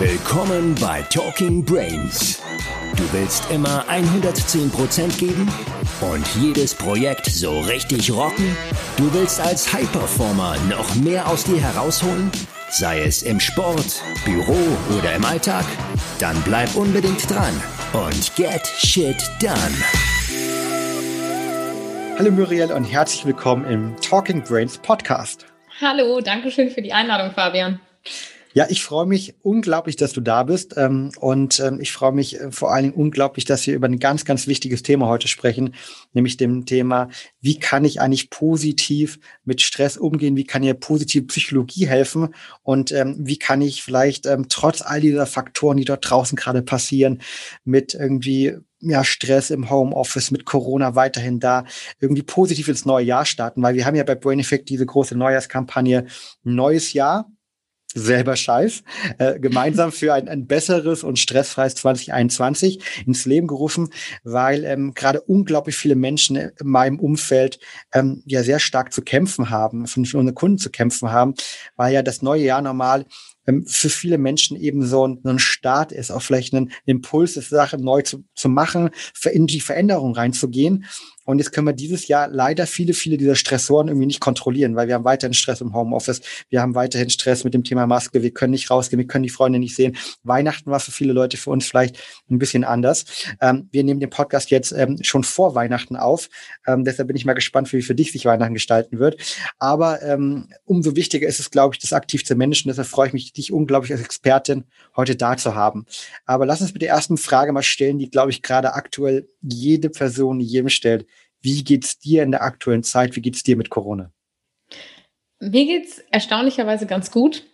Willkommen bei Talking Brains. Du willst immer 110% geben und jedes Projekt so richtig rocken? Du willst als High-Performer noch mehr aus dir herausholen? Sei es im Sport, Büro oder im Alltag? Dann bleib unbedingt dran und get shit done. Hallo Muriel und herzlich willkommen im Talking Brains Podcast. Hallo, danke schön für die Einladung, Fabian. Ja, ich freue mich unglaublich, dass du da bist. Ähm, und ähm, ich freue mich äh, vor allen Dingen unglaublich, dass wir über ein ganz, ganz wichtiges Thema heute sprechen, nämlich dem Thema, wie kann ich eigentlich positiv mit Stress umgehen? Wie kann ihr positive Psychologie helfen? Und ähm, wie kann ich vielleicht trotz all dieser Faktoren, die dort draußen gerade passieren, mit irgendwie ja, Stress im Homeoffice, mit Corona weiterhin da, irgendwie positiv ins neue Jahr starten, weil wir haben ja bei Brain Effect diese große Neujahrskampagne Neues Jahr, selber Scheiß, äh, gemeinsam für ein, ein besseres und stressfreies 2021 ins Leben gerufen, weil ähm, gerade unglaublich viele Menschen in meinem Umfeld ähm, ja sehr stark zu kämpfen haben, von unseren Kunden zu kämpfen haben, weil ja das neue Jahr normal ähm, für viele Menschen eben so ein, so ein Start ist, auch vielleicht ein Impuls ist, Sachen neu zu, zu machen, in die Veränderung reinzugehen. Und jetzt können wir dieses Jahr leider viele, viele dieser Stressoren irgendwie nicht kontrollieren, weil wir haben weiterhin Stress im Homeoffice. Wir haben weiterhin Stress mit dem Thema Maske. Wir können nicht rausgehen. Wir können die Freunde nicht sehen. Weihnachten war für viele Leute für uns vielleicht ein bisschen anders. Ähm, wir nehmen den Podcast jetzt ähm, schon vor Weihnachten auf. Ähm, deshalb bin ich mal gespannt, wie für dich sich Weihnachten gestalten wird. Aber ähm, umso wichtiger ist es, glaube ich, das aktiv zu Menschen. Deshalb freue ich mich, dich unglaublich als Expertin heute da zu haben. Aber lass uns mit der ersten Frage mal stellen, die, glaube ich, gerade aktuell jede Person jedem stellt. Wie geht's dir in der aktuellen Zeit? Wie geht's dir mit Corona? Mir geht's erstaunlicherweise ganz gut.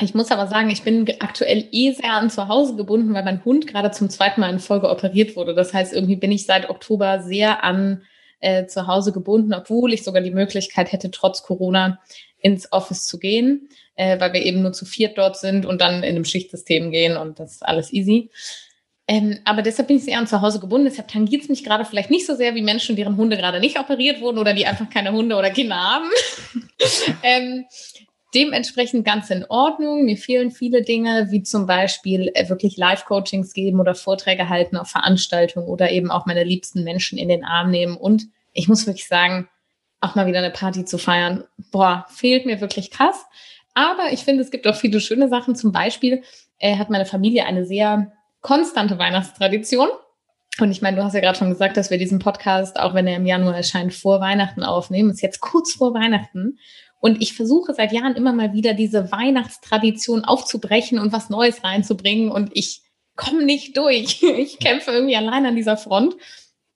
Ich muss aber sagen, ich bin aktuell eh sehr an zu Hause gebunden, weil mein Hund gerade zum zweiten Mal in Folge operiert wurde. Das heißt, irgendwie bin ich seit Oktober sehr an äh, zu Hause gebunden, obwohl ich sogar die Möglichkeit hätte, trotz Corona ins Office zu gehen, äh, weil wir eben nur zu viert dort sind und dann in einem Schichtsystem gehen und das ist alles easy. Ähm, aber deshalb bin ich sehr an zu Hause gebunden. Deshalb tangiert es mich gerade vielleicht nicht so sehr wie Menschen, deren Hunde gerade nicht operiert wurden oder die einfach keine Hunde oder Kinder haben. ähm, dementsprechend ganz in Ordnung. Mir fehlen viele Dinge, wie zum Beispiel äh, wirklich Live-Coachings geben oder Vorträge halten auf Veranstaltungen oder eben auch meine liebsten Menschen in den Arm nehmen. Und ich muss wirklich sagen, auch mal wieder eine Party zu feiern, boah, fehlt mir wirklich krass. Aber ich finde, es gibt auch viele schöne Sachen. Zum Beispiel äh, hat meine Familie eine sehr konstante Weihnachtstradition. Und ich meine, du hast ja gerade schon gesagt, dass wir diesen Podcast, auch wenn er im Januar erscheint, vor Weihnachten aufnehmen. Ist jetzt kurz vor Weihnachten. Und ich versuche seit Jahren immer mal wieder diese Weihnachtstradition aufzubrechen und was Neues reinzubringen. Und ich komme nicht durch. Ich kämpfe irgendwie allein an dieser Front.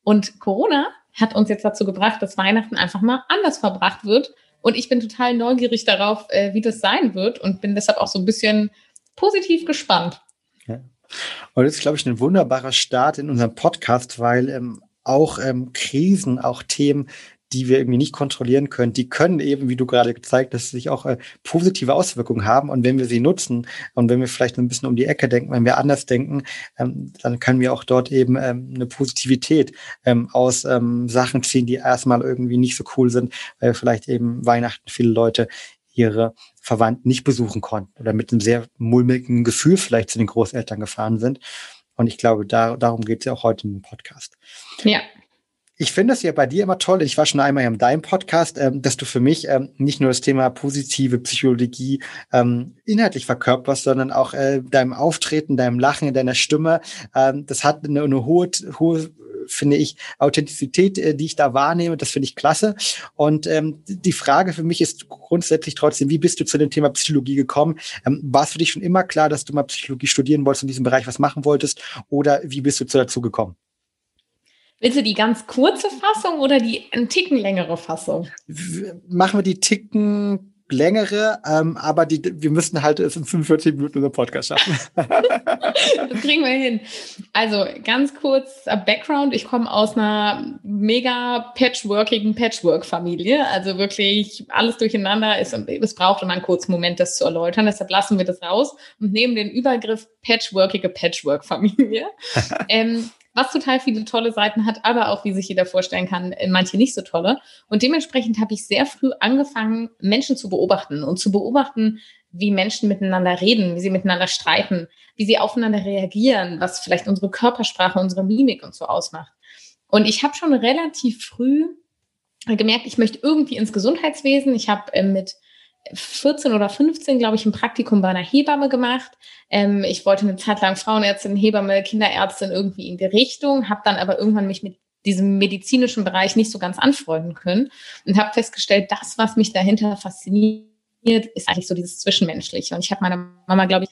Und Corona hat uns jetzt dazu gebracht, dass Weihnachten einfach mal anders verbracht wird. Und ich bin total neugierig darauf, äh, wie das sein wird und bin deshalb auch so ein bisschen positiv gespannt. Und das ist, glaube ich, ein wunderbarer Start in unserem Podcast, weil ähm, auch ähm, Krisen, auch Themen, die wir irgendwie nicht kontrollieren können, die können eben, wie du gerade gezeigt hast, sich auch äh, positive Auswirkungen haben. Und wenn wir sie nutzen und wenn wir vielleicht ein bisschen um die Ecke denken, wenn wir anders denken, ähm, dann können wir auch dort eben ähm, eine Positivität ähm, aus ähm, Sachen ziehen, die erstmal irgendwie nicht so cool sind, weil vielleicht eben Weihnachten viele Leute ihre Verwandten nicht besuchen konnten oder mit einem sehr mulmigen Gefühl vielleicht zu den Großeltern gefahren sind. Und ich glaube, da, darum geht es ja auch heute im Podcast. Ja. Ich finde es ja bei dir immer toll. Ich war schon einmal in deinem Podcast, ähm, dass du für mich ähm, nicht nur das Thema positive Psychologie ähm, inhaltlich verkörperst, sondern auch äh, deinem Auftreten, deinem Lachen, in deiner Stimme. Ähm, das hat eine, eine hohe, hohe finde ich, Authentizität, äh, die ich da wahrnehme, das finde ich klasse. Und ähm, die Frage für mich ist grundsätzlich trotzdem, wie bist du zu dem Thema Psychologie gekommen? Ähm, war es für dich schon immer klar, dass du mal Psychologie studieren wolltest, in diesem Bereich was machen wolltest? Oder wie bist du dazu gekommen? Willst du die ganz kurze Fassung oder die ein Ticken längere Fassung? Machen wir die Ticken längere, ähm, aber die, wir müssten halt es in 45 Minuten unseren Podcast schaffen. das kriegen wir hin. Also ganz kurz äh, Background. Ich komme aus einer mega patchworkigen Patchwork-Familie. Also wirklich alles durcheinander ist und es braucht immer einen kurzen Moment, das zu erläutern. Deshalb lassen wir das raus und nehmen den Übergriff patchworkige Patchwork-Familie. ähm, was total viele tolle Seiten hat, aber auch, wie sich jeder vorstellen kann, manche nicht so tolle. Und dementsprechend habe ich sehr früh angefangen, Menschen zu beobachten und zu beobachten, wie Menschen miteinander reden, wie sie miteinander streiten, wie sie aufeinander reagieren, was vielleicht unsere Körpersprache, unsere Mimik und so ausmacht. Und ich habe schon relativ früh gemerkt, ich möchte irgendwie ins Gesundheitswesen. Ich habe äh, mit 14 oder 15, glaube ich, ein Praktikum bei einer Hebamme gemacht. Ähm, ich wollte eine Zeit lang Frauenärztin, Hebamme, Kinderärztin irgendwie in die Richtung, habe dann aber irgendwann mich mit diesem medizinischen Bereich nicht so ganz anfreunden können und habe festgestellt, das, was mich dahinter fasziniert, ist eigentlich so dieses Zwischenmenschliche. Und ich habe meiner Mama, glaube ich,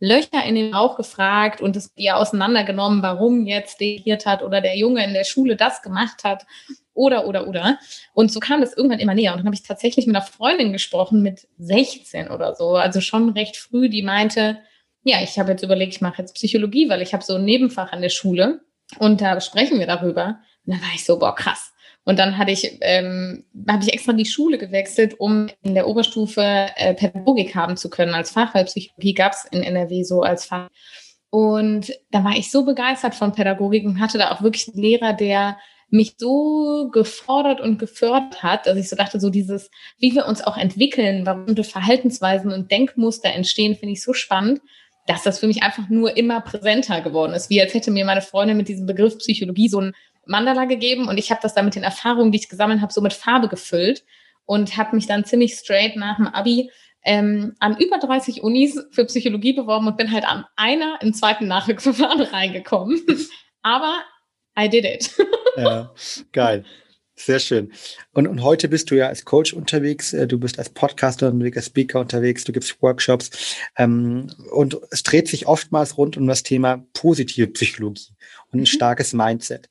Löcher in den Bauch gefragt und es ihr auseinandergenommen, warum jetzt der hier hat oder der Junge in der Schule das gemacht hat oder, oder, oder. Und so kam das irgendwann immer näher. Und dann habe ich tatsächlich mit einer Freundin gesprochen mit 16 oder so, also schon recht früh, die meinte, ja, ich habe jetzt überlegt, ich mache jetzt Psychologie, weil ich habe so ein Nebenfach an der Schule und da sprechen wir darüber. Und dann war ich so, boah, krass. Und dann hatte ich, ähm, habe ich extra die Schule gewechselt, um in der Oberstufe äh, Pädagogik haben zu können als Fach, weil Psychologie gab es in NRW so als Fach. Und da war ich so begeistert von Pädagogik und hatte da auch wirklich einen Lehrer, der mich so gefordert und gefördert hat, dass ich so dachte, so dieses, wie wir uns auch entwickeln, warum bestimmte Verhaltensweisen und Denkmuster entstehen, finde ich so spannend, dass das für mich einfach nur immer präsenter geworden ist. Wie als hätte mir meine Freundin mit diesem Begriff Psychologie so ein Mandala gegeben und ich habe das dann mit den Erfahrungen, die ich gesammelt habe, so mit Farbe gefüllt und habe mich dann ziemlich straight nach dem Abi ähm, an über 30 Unis für Psychologie beworben und bin halt an einer im zweiten Nachwuchsverfahren reingekommen. Aber I did it. ja, geil. Sehr schön. Und, und heute bist du ja als Coach unterwegs, äh, du bist als Podcaster unterwegs, als Speaker unterwegs, du gibst Workshops ähm, und es dreht sich oftmals rund um das Thema positive Psychologie und ein mhm. starkes Mindset.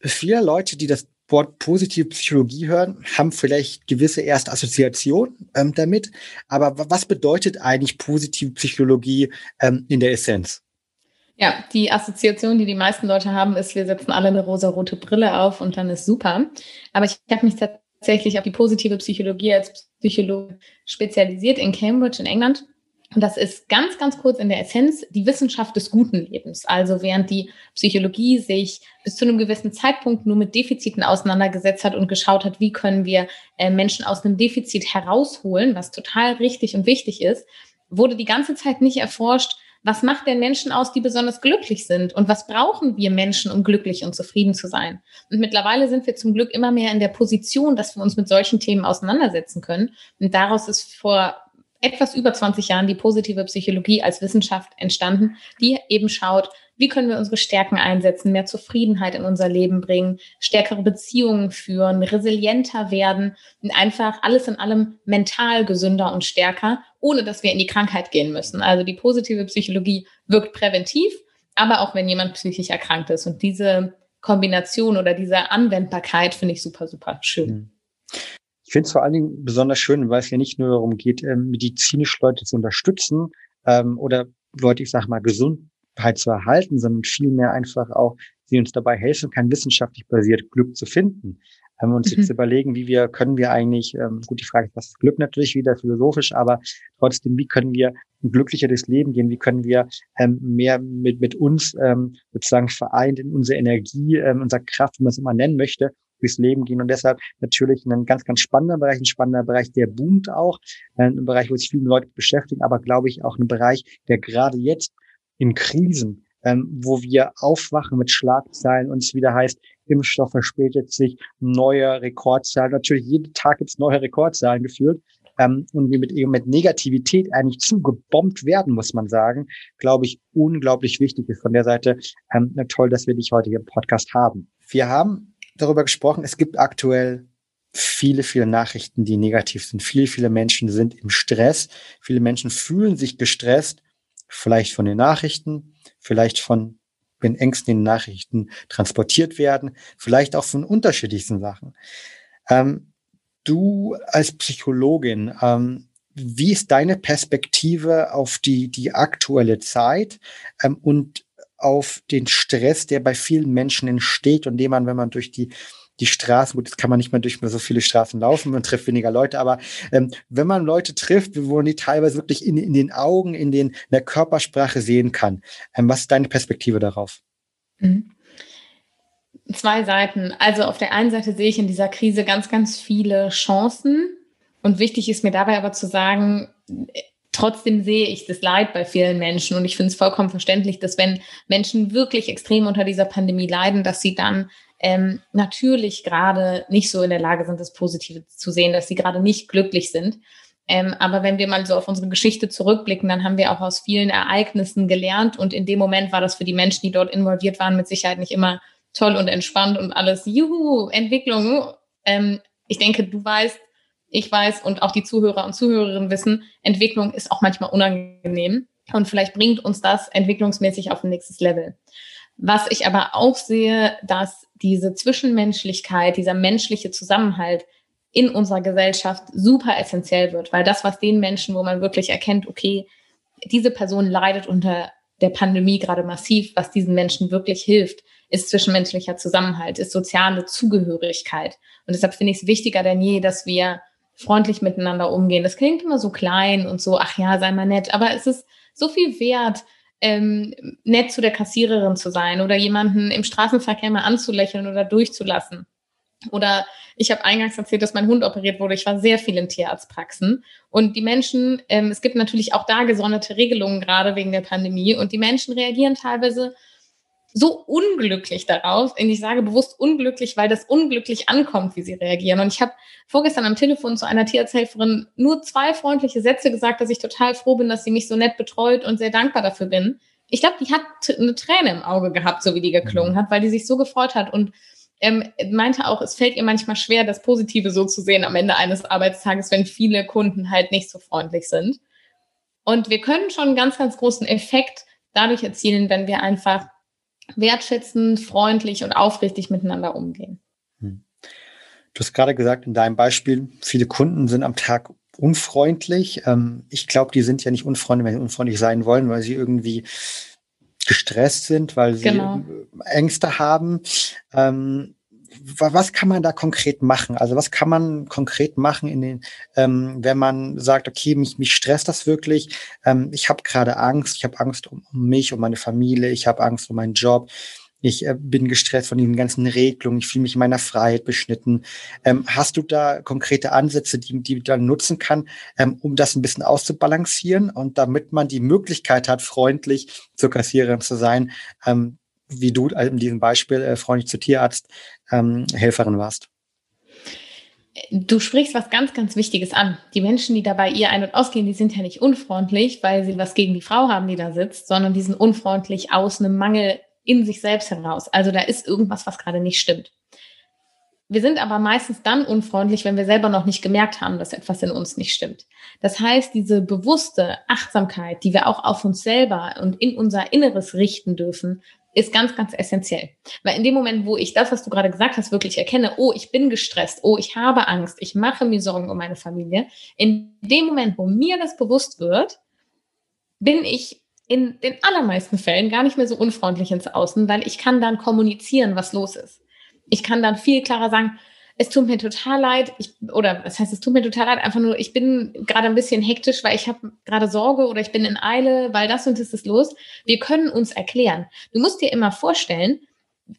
Viele Leute, die das Wort positive Psychologie hören, haben vielleicht gewisse erste Assoziationen ähm, damit. Aber was bedeutet eigentlich positive Psychologie ähm, in der Essenz? Ja, die Assoziation, die die meisten Leute haben, ist, wir setzen alle eine rosa-rote Brille auf und dann ist super. Aber ich habe mich tatsächlich auf die positive Psychologie als Psychologe spezialisiert in Cambridge in England. Und das ist ganz, ganz kurz in der Essenz die Wissenschaft des guten Lebens. Also während die Psychologie sich bis zu einem gewissen Zeitpunkt nur mit Defiziten auseinandergesetzt hat und geschaut hat, wie können wir äh, Menschen aus einem Defizit herausholen, was total richtig und wichtig ist, wurde die ganze Zeit nicht erforscht, was macht denn Menschen aus, die besonders glücklich sind? Und was brauchen wir Menschen, um glücklich und zufrieden zu sein? Und mittlerweile sind wir zum Glück immer mehr in der Position, dass wir uns mit solchen Themen auseinandersetzen können. Und daraus ist vor etwas über 20 Jahren die positive Psychologie als Wissenschaft entstanden, die eben schaut, wie können wir unsere Stärken einsetzen, mehr Zufriedenheit in unser Leben bringen, stärkere Beziehungen führen, resilienter werden und einfach alles in allem mental gesünder und stärker, ohne dass wir in die Krankheit gehen müssen. Also die positive Psychologie wirkt präventiv, aber auch wenn jemand psychisch erkrankt ist. Und diese Kombination oder diese Anwendbarkeit finde ich super, super schön. Ich finde es vor allen Dingen besonders schön, weil es ja nicht nur darum geht, ähm, medizinisch Leute zu unterstützen ähm, oder Leute, ich sage mal, gesund halt zu erhalten, sondern vielmehr einfach auch, sie uns dabei helfen kann, wissenschaftlich basiert Glück zu finden. Wenn wir uns mhm. jetzt überlegen, wie wir, können wir eigentlich, ähm, gut, die Frage ist, was ist Glück natürlich wieder philosophisch, aber trotzdem, wie können wir glücklicher durchs Leben gehen, wie können wir ähm, mehr mit, mit uns ähm, sozusagen vereint in unsere Energie, ähm, unserer Kraft, wie man es immer nennen möchte, durchs Leben gehen. Und deshalb natürlich ein ganz, ganz spannender Bereich, ein spannender Bereich, der boomt auch, äh, ein Bereich, wo sich viele Leute beschäftigen, aber glaube ich auch ein Bereich, der gerade jetzt in Krisen, ähm, wo wir aufwachen mit Schlagzeilen und es wieder heißt, Impfstoff verspätet sich, neue Rekordzahlen. Natürlich, jeden Tag gibt es neue Rekordzahlen geführt. Ähm, und wir mit, mit Negativität eigentlich zugebombt werden, muss man sagen, glaube ich, unglaublich wichtig ist. Von der Seite ähm, toll, dass wir dich heute hier im Podcast haben. Wir haben darüber gesprochen, es gibt aktuell viele, viele Nachrichten, die negativ sind. Viele, viele Menschen sind im Stress. Viele Menschen fühlen sich gestresst vielleicht von den Nachrichten, vielleicht von wenn Ängsten den Nachrichten transportiert werden, vielleicht auch von unterschiedlichsten Sachen. Ähm, du als Psychologin, ähm, wie ist deine Perspektive auf die, die aktuelle Zeit ähm, und auf den Stress, der bei vielen Menschen entsteht und den man, wenn man durch die die Straßen, gut, jetzt kann man nicht mehr durch so viele Straßen laufen, man trifft weniger Leute, aber ähm, wenn man Leute trifft, wo man die teilweise wirklich in, in den Augen, in, den, in der Körpersprache sehen kann, ähm, was ist deine Perspektive darauf? Mhm. Zwei Seiten. Also auf der einen Seite sehe ich in dieser Krise ganz, ganz viele Chancen, Und wichtig ist mir dabei aber zu sagen, trotzdem sehe ich das Leid bei vielen Menschen und ich finde es vollkommen verständlich, dass wenn Menschen wirklich extrem unter dieser Pandemie leiden, dass sie dann ähm, natürlich gerade nicht so in der Lage sind, das Positive zu sehen, dass sie gerade nicht glücklich sind. Ähm, aber wenn wir mal so auf unsere Geschichte zurückblicken, dann haben wir auch aus vielen Ereignissen gelernt und in dem Moment war das für die Menschen, die dort involviert waren, mit Sicherheit nicht immer toll und entspannt und alles, juhu, Entwicklung. Ähm, ich denke, du weißt, ich weiß und auch die Zuhörer und Zuhörerinnen wissen, Entwicklung ist auch manchmal unangenehm und vielleicht bringt uns das entwicklungsmäßig auf ein nächstes Level. Was ich aber auch sehe, dass diese Zwischenmenschlichkeit, dieser menschliche Zusammenhalt in unserer Gesellschaft super essentiell wird, weil das, was den Menschen, wo man wirklich erkennt, okay, diese Person leidet unter der Pandemie gerade massiv, was diesen Menschen wirklich hilft, ist zwischenmenschlicher Zusammenhalt, ist soziale Zugehörigkeit. Und deshalb finde ich es wichtiger denn je, dass wir freundlich miteinander umgehen. Das klingt immer so klein und so, ach ja, sei mal nett, aber es ist so viel wert, ähm, nett zu der Kassiererin zu sein oder jemanden im Straßenverkehr mal anzulächeln oder durchzulassen. Oder ich habe eingangs erzählt, dass mein Hund operiert wurde. Ich war sehr viel in Tierarztpraxen. Und die Menschen, ähm, es gibt natürlich auch da gesonderte Regelungen, gerade wegen der Pandemie. Und die Menschen reagieren teilweise so unglücklich darauf. Und ich sage bewusst unglücklich, weil das unglücklich ankommt, wie sie reagieren. Und ich habe vorgestern am Telefon zu einer Tierarzthelferin nur zwei freundliche Sätze gesagt, dass ich total froh bin, dass sie mich so nett betreut und sehr dankbar dafür bin. Ich glaube, die hat eine Träne im Auge gehabt, so wie die geklungen mhm. hat, weil die sich so gefreut hat und ähm, meinte auch, es fällt ihr manchmal schwer, das Positive so zu sehen am Ende eines Arbeitstages, wenn viele Kunden halt nicht so freundlich sind. Und wir können schon einen ganz, ganz großen Effekt dadurch erzielen, wenn wir einfach wertschätzend, freundlich und aufrichtig miteinander umgehen. Hm. Du hast gerade gesagt, in deinem Beispiel, viele Kunden sind am Tag unfreundlich. Ähm, ich glaube, die sind ja nicht unfreundlich, wenn sie unfreundlich sein wollen, weil sie irgendwie gestresst sind, weil sie genau. Ängste haben. Ähm, was kann man da konkret machen? Also was kann man konkret machen, in den, ähm, wenn man sagt, okay, mich, mich stresst das wirklich. Ähm, ich habe gerade Angst. Ich habe Angst um, um, mich, um meine Familie. Ich habe Angst um meinen Job. Ich äh, bin gestresst von den ganzen Regelungen. Ich fühle mich in meiner Freiheit beschnitten. Ähm, hast du da konkrete Ansätze, die, die man nutzen kann, ähm, um das ein bisschen auszubalancieren und damit man die Möglichkeit hat, freundlich zur Kassiererin zu sein, ähm, wie du in diesem Beispiel äh, freundlich zu Tierarzt ähm, Helferin warst. Du sprichst was ganz, ganz Wichtiges an. Die Menschen, die dabei ihr ein- und ausgehen, die sind ja nicht unfreundlich, weil sie was gegen die Frau haben, die da sitzt, sondern die sind unfreundlich aus einem Mangel in sich selbst heraus. Also da ist irgendwas, was gerade nicht stimmt. Wir sind aber meistens dann unfreundlich, wenn wir selber noch nicht gemerkt haben, dass etwas in uns nicht stimmt. Das heißt, diese bewusste Achtsamkeit, die wir auch auf uns selber und in unser Inneres richten dürfen, ist ganz, ganz essentiell. Weil in dem Moment, wo ich das, was du gerade gesagt hast, wirklich erkenne, oh, ich bin gestresst, oh, ich habe Angst, ich mache mir Sorgen um meine Familie, in dem Moment, wo mir das bewusst wird, bin ich in den allermeisten Fällen gar nicht mehr so unfreundlich ins Außen, weil ich kann dann kommunizieren, was los ist. Ich kann dann viel klarer sagen, es tut mir total leid, ich, oder was heißt, es tut mir total leid, einfach nur, ich bin gerade ein bisschen hektisch, weil ich habe gerade Sorge oder ich bin in Eile, weil das und das ist los. Wir können uns erklären. Du musst dir immer vorstellen,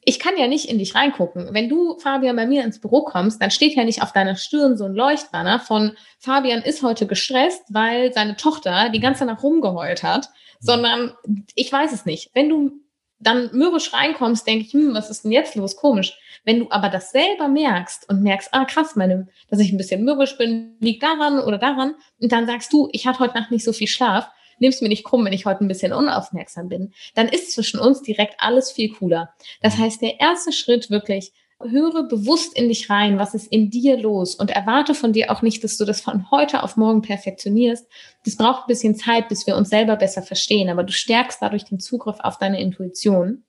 ich kann ja nicht in dich reingucken. Wenn du, Fabian, bei mir ins Büro kommst, dann steht ja nicht auf deiner Stirn so ein Leuchtbanner von Fabian ist heute gestresst, weil seine Tochter die ganze Nacht rumgeheult hat, sondern ich weiß es nicht. Wenn du dann mürrisch reinkommst, denke ich, hm, was ist denn jetzt los? Komisch. Wenn du aber das selber merkst und merkst, ah krass, meine, dass ich ein bisschen mürrisch bin, liegt daran oder daran, und dann sagst du, ich hatte heute Nacht nicht so viel Schlaf, nimmst mir nicht krumm, wenn ich heute ein bisschen unaufmerksam bin, dann ist zwischen uns direkt alles viel cooler. Das heißt, der erste Schritt wirklich, höre bewusst in dich rein, was ist in dir los und erwarte von dir auch nicht, dass du das von heute auf morgen perfektionierst. Das braucht ein bisschen Zeit, bis wir uns selber besser verstehen, aber du stärkst dadurch den Zugriff auf deine Intuition.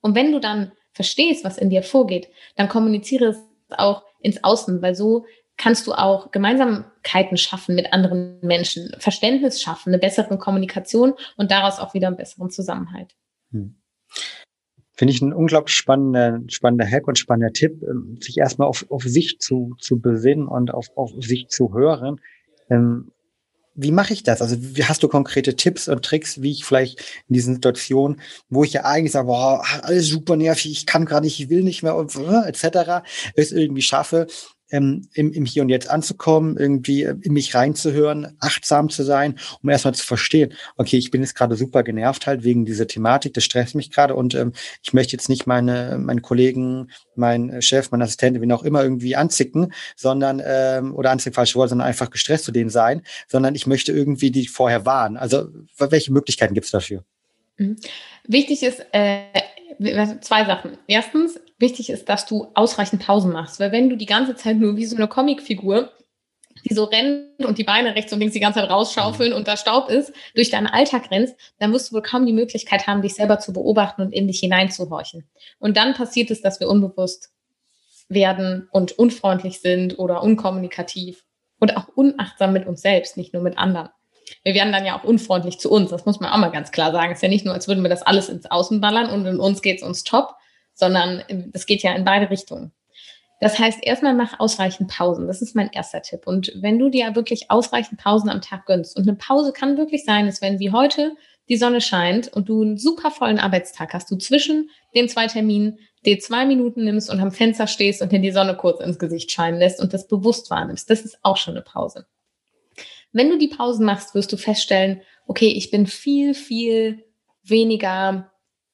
Und wenn du dann verstehst, was in dir vorgeht, dann kommuniziere es auch ins Außen, weil so kannst du auch Gemeinsamkeiten schaffen mit anderen Menschen, Verständnis schaffen, eine bessere Kommunikation und daraus auch wieder einen besseren Zusammenhalt. Hm. Finde ich ein unglaublich spannender, spannender Hack und spannender Tipp, ähm, sich erstmal auf, auf sich zu, zu besinnen und auf, auf sich zu hören. Ähm, wie mache ich das? Also wie hast du konkrete Tipps und Tricks, wie ich vielleicht in diesen Situationen, wo ich ja eigentlich sage, boah, alles super nervig, ich kann gerade nicht, ich will nicht mehr und äh, etc., es irgendwie schaffe, ähm, im, im Hier und Jetzt anzukommen, irgendwie äh, in mich reinzuhören, achtsam zu sein, um erstmal zu verstehen, okay, ich bin jetzt gerade super genervt halt wegen dieser Thematik, das stresst mich gerade und ähm, ich möchte jetzt nicht meine, meine Kollegen, mein Chef, mein Assistent, wie auch immer irgendwie anzicken, sondern, ähm, oder anzicken falsch Wort, sondern einfach gestresst zu denen sein, sondern ich möchte irgendwie die vorher warnen. Also welche Möglichkeiten gibt es dafür? Mhm. Wichtig ist, äh, zwei Sachen. Erstens, wichtig ist, dass du ausreichend Pausen machst, weil wenn du die ganze Zeit nur wie so eine Comicfigur die so rennt und die Beine rechts und links die ganze Zeit rausschaufeln und da Staub ist, durch deinen Alltag rennst, dann wirst du wohl kaum die Möglichkeit haben, dich selber zu beobachten und in dich hineinzuhorchen. Und dann passiert es, dass wir unbewusst werden und unfreundlich sind oder unkommunikativ und auch unachtsam mit uns selbst, nicht nur mit anderen. Wir werden dann ja auch unfreundlich zu uns, das muss man auch mal ganz klar sagen. Es ist ja nicht nur, als würden wir das alles ins Außen ballern und in uns geht es uns top, sondern es geht ja in beide Richtungen. Das heißt, erstmal mach ausreichend Pausen. Das ist mein erster Tipp. Und wenn du dir wirklich ausreichend Pausen am Tag gönnst, und eine Pause kann wirklich sein, dass wenn wie heute die Sonne scheint und du einen super vollen Arbeitstag hast, du zwischen den zwei Terminen dir zwei Minuten nimmst und am Fenster stehst und dir die Sonne kurz ins Gesicht scheinen lässt und das bewusst wahrnimmst. Das ist auch schon eine Pause. Wenn du die Pausen machst, wirst du feststellen, okay, ich bin viel, viel weniger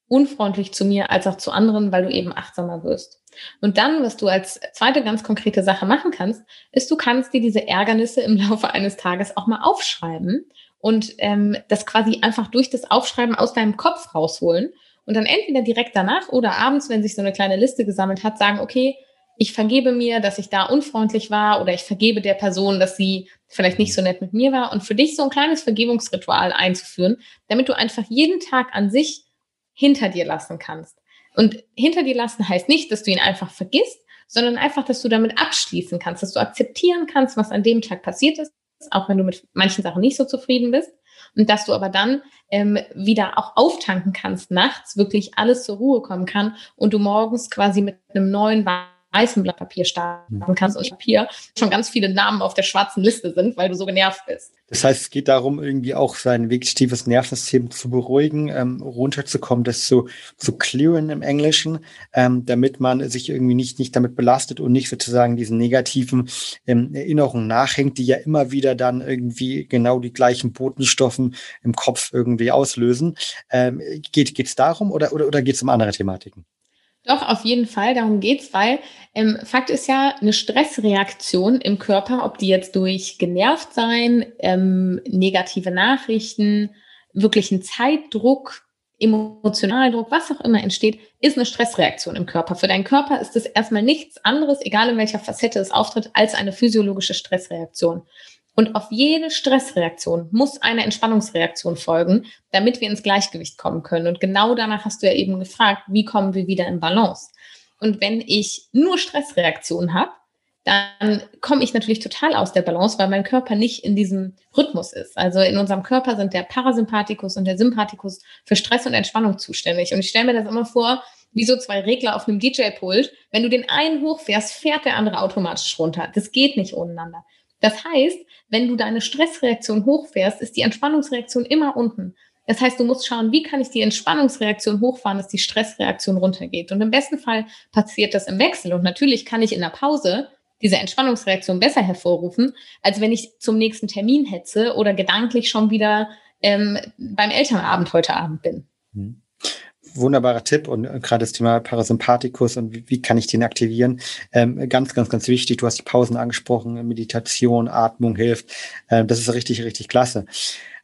unfreundlich zu mir als auch zu anderen, weil du eben achtsamer wirst. Und dann, was du als zweite ganz konkrete Sache machen kannst, ist, du kannst dir diese Ärgernisse im Laufe eines Tages auch mal aufschreiben und ähm, das quasi einfach durch das Aufschreiben aus deinem Kopf rausholen und dann entweder direkt danach oder abends, wenn sich so eine kleine Liste gesammelt hat, sagen, okay, ich vergebe mir, dass ich da unfreundlich war oder ich vergebe der Person, dass sie vielleicht nicht so nett mit mir war und für dich so ein kleines Vergebungsritual einzuführen, damit du einfach jeden Tag an sich hinter dir lassen kannst. Und hinter dir lassen heißt nicht, dass du ihn einfach vergisst, sondern einfach, dass du damit abschließen kannst, dass du akzeptieren kannst, was an dem Tag passiert ist, auch wenn du mit manchen Sachen nicht so zufrieden bist. Und dass du aber dann ähm, wieder auch auftanken kannst, nachts wirklich alles zur Ruhe kommen kann und du morgens quasi mit einem neuen weißem Blatt Papier starten kannst und Papier schon ganz viele Namen auf der schwarzen Liste sind, weil du so genervt bist. Das heißt, es geht darum, irgendwie auch sein vegetatives Nervensystem zu beruhigen, ähm, runterzukommen, das zu, zu clearen im Englischen, ähm, damit man sich irgendwie nicht, nicht damit belastet und nicht sozusagen diesen negativen ähm, Erinnerungen nachhängt, die ja immer wieder dann irgendwie genau die gleichen Botenstoffen im Kopf irgendwie auslösen. Ähm, geht es darum oder, oder, oder geht es um andere Thematiken? Doch, auf jeden Fall, darum geht's, weil ähm, Fakt ist ja, eine Stressreaktion im Körper, ob die jetzt durch genervt sein, ähm, negative Nachrichten, wirklichen Zeitdruck, emotionalen Druck, was auch immer entsteht, ist eine Stressreaktion im Körper. Für deinen Körper ist es erstmal nichts anderes, egal in welcher Facette es auftritt, als eine physiologische Stressreaktion. Und auf jede Stressreaktion muss eine Entspannungsreaktion folgen, damit wir ins Gleichgewicht kommen können. Und genau danach hast du ja eben gefragt, wie kommen wir wieder in Balance? Und wenn ich nur Stressreaktionen habe, dann komme ich natürlich total aus der Balance, weil mein Körper nicht in diesem Rhythmus ist. Also in unserem Körper sind der Parasympathikus und der Sympathikus für Stress und Entspannung zuständig. Und ich stelle mir das immer vor, wie so zwei Regler auf einem DJ-Pult. Wenn du den einen hochfährst, fährt der andere automatisch runter. Das geht nicht ohneinander. Das heißt, wenn du deine Stressreaktion hochfährst, ist die Entspannungsreaktion immer unten. Das heißt, du musst schauen, wie kann ich die Entspannungsreaktion hochfahren, dass die Stressreaktion runtergeht. Und im besten Fall passiert das im Wechsel. Und natürlich kann ich in der Pause diese Entspannungsreaktion besser hervorrufen, als wenn ich zum nächsten Termin hetze oder gedanklich schon wieder ähm, beim Elternabend heute Abend bin. Mhm wunderbarer Tipp und äh, gerade das Thema Parasympathikus und wie, wie kann ich den aktivieren? Ähm, ganz, ganz, ganz wichtig. Du hast die Pausen angesprochen, Meditation, Atmung hilft. Ähm, das ist richtig, richtig klasse.